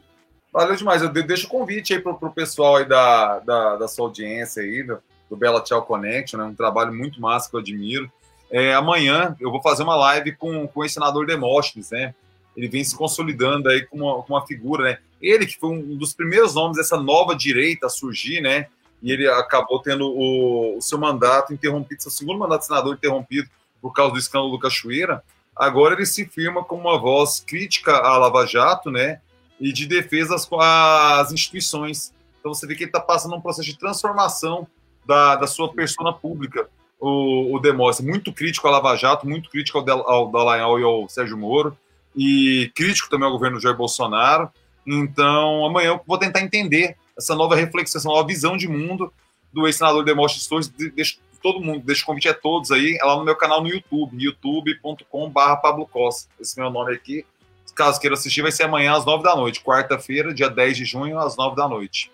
[SPEAKER 2] Valeu demais. Eu deixo o convite aí para o pessoal aí da, da, da, sua audiência aí, do, do Bela Tchau Connection, né? um trabalho muito massa que eu admiro. É, amanhã eu vou fazer uma live com, com o senador Demóstenes, né? ele vem se consolidando aí como uma, como uma figura, né? Ele que foi um dos primeiros nomes dessa nova direita a surgir, né? E ele acabou tendo o, o seu mandato interrompido, seu segundo mandato de senador interrompido por causa do escândalo do Cachoeira. Agora ele se firma como uma voz crítica à Lava Jato, né? E de defesa às, instituições. Então você vê que ele está passando um processo de transformação da, da sua persona pública, o, o Demóstenes. Muito crítico à Lava Jato, muito crítico ao, ao Dallagnol e ao Sérgio Moro, e crítico também ao governo Jair Bolsonaro. Então, amanhã eu vou tentar entender essa nova reflexão, essa nova visão de mundo do ex-senador Demóstenes Torres. Todo mundo, deixo o convite a todos aí, é lá no meu canal no YouTube, youtube.com.br Pablo Costa. Esse é meu nome aqui. Caso queira assistir, vai ser amanhã às nove da noite, quarta-feira, dia 10 de junho, às nove da noite.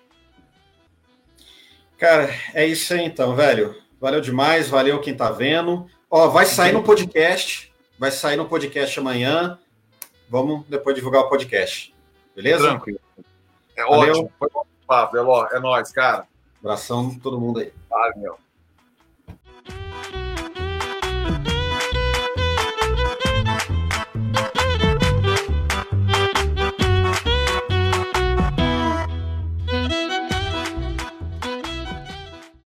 [SPEAKER 1] Cara, é isso aí então, velho. Valeu demais, valeu quem tá vendo. Ó, vai sair no podcast, vai sair no podcast amanhã. Vamos depois divulgar o podcast. Beleza?
[SPEAKER 2] Tranquilo. É valeu. ótimo. Foi bom, Pablo. É nóis, cara.
[SPEAKER 1] Abração todo mundo aí.
[SPEAKER 2] Valeu.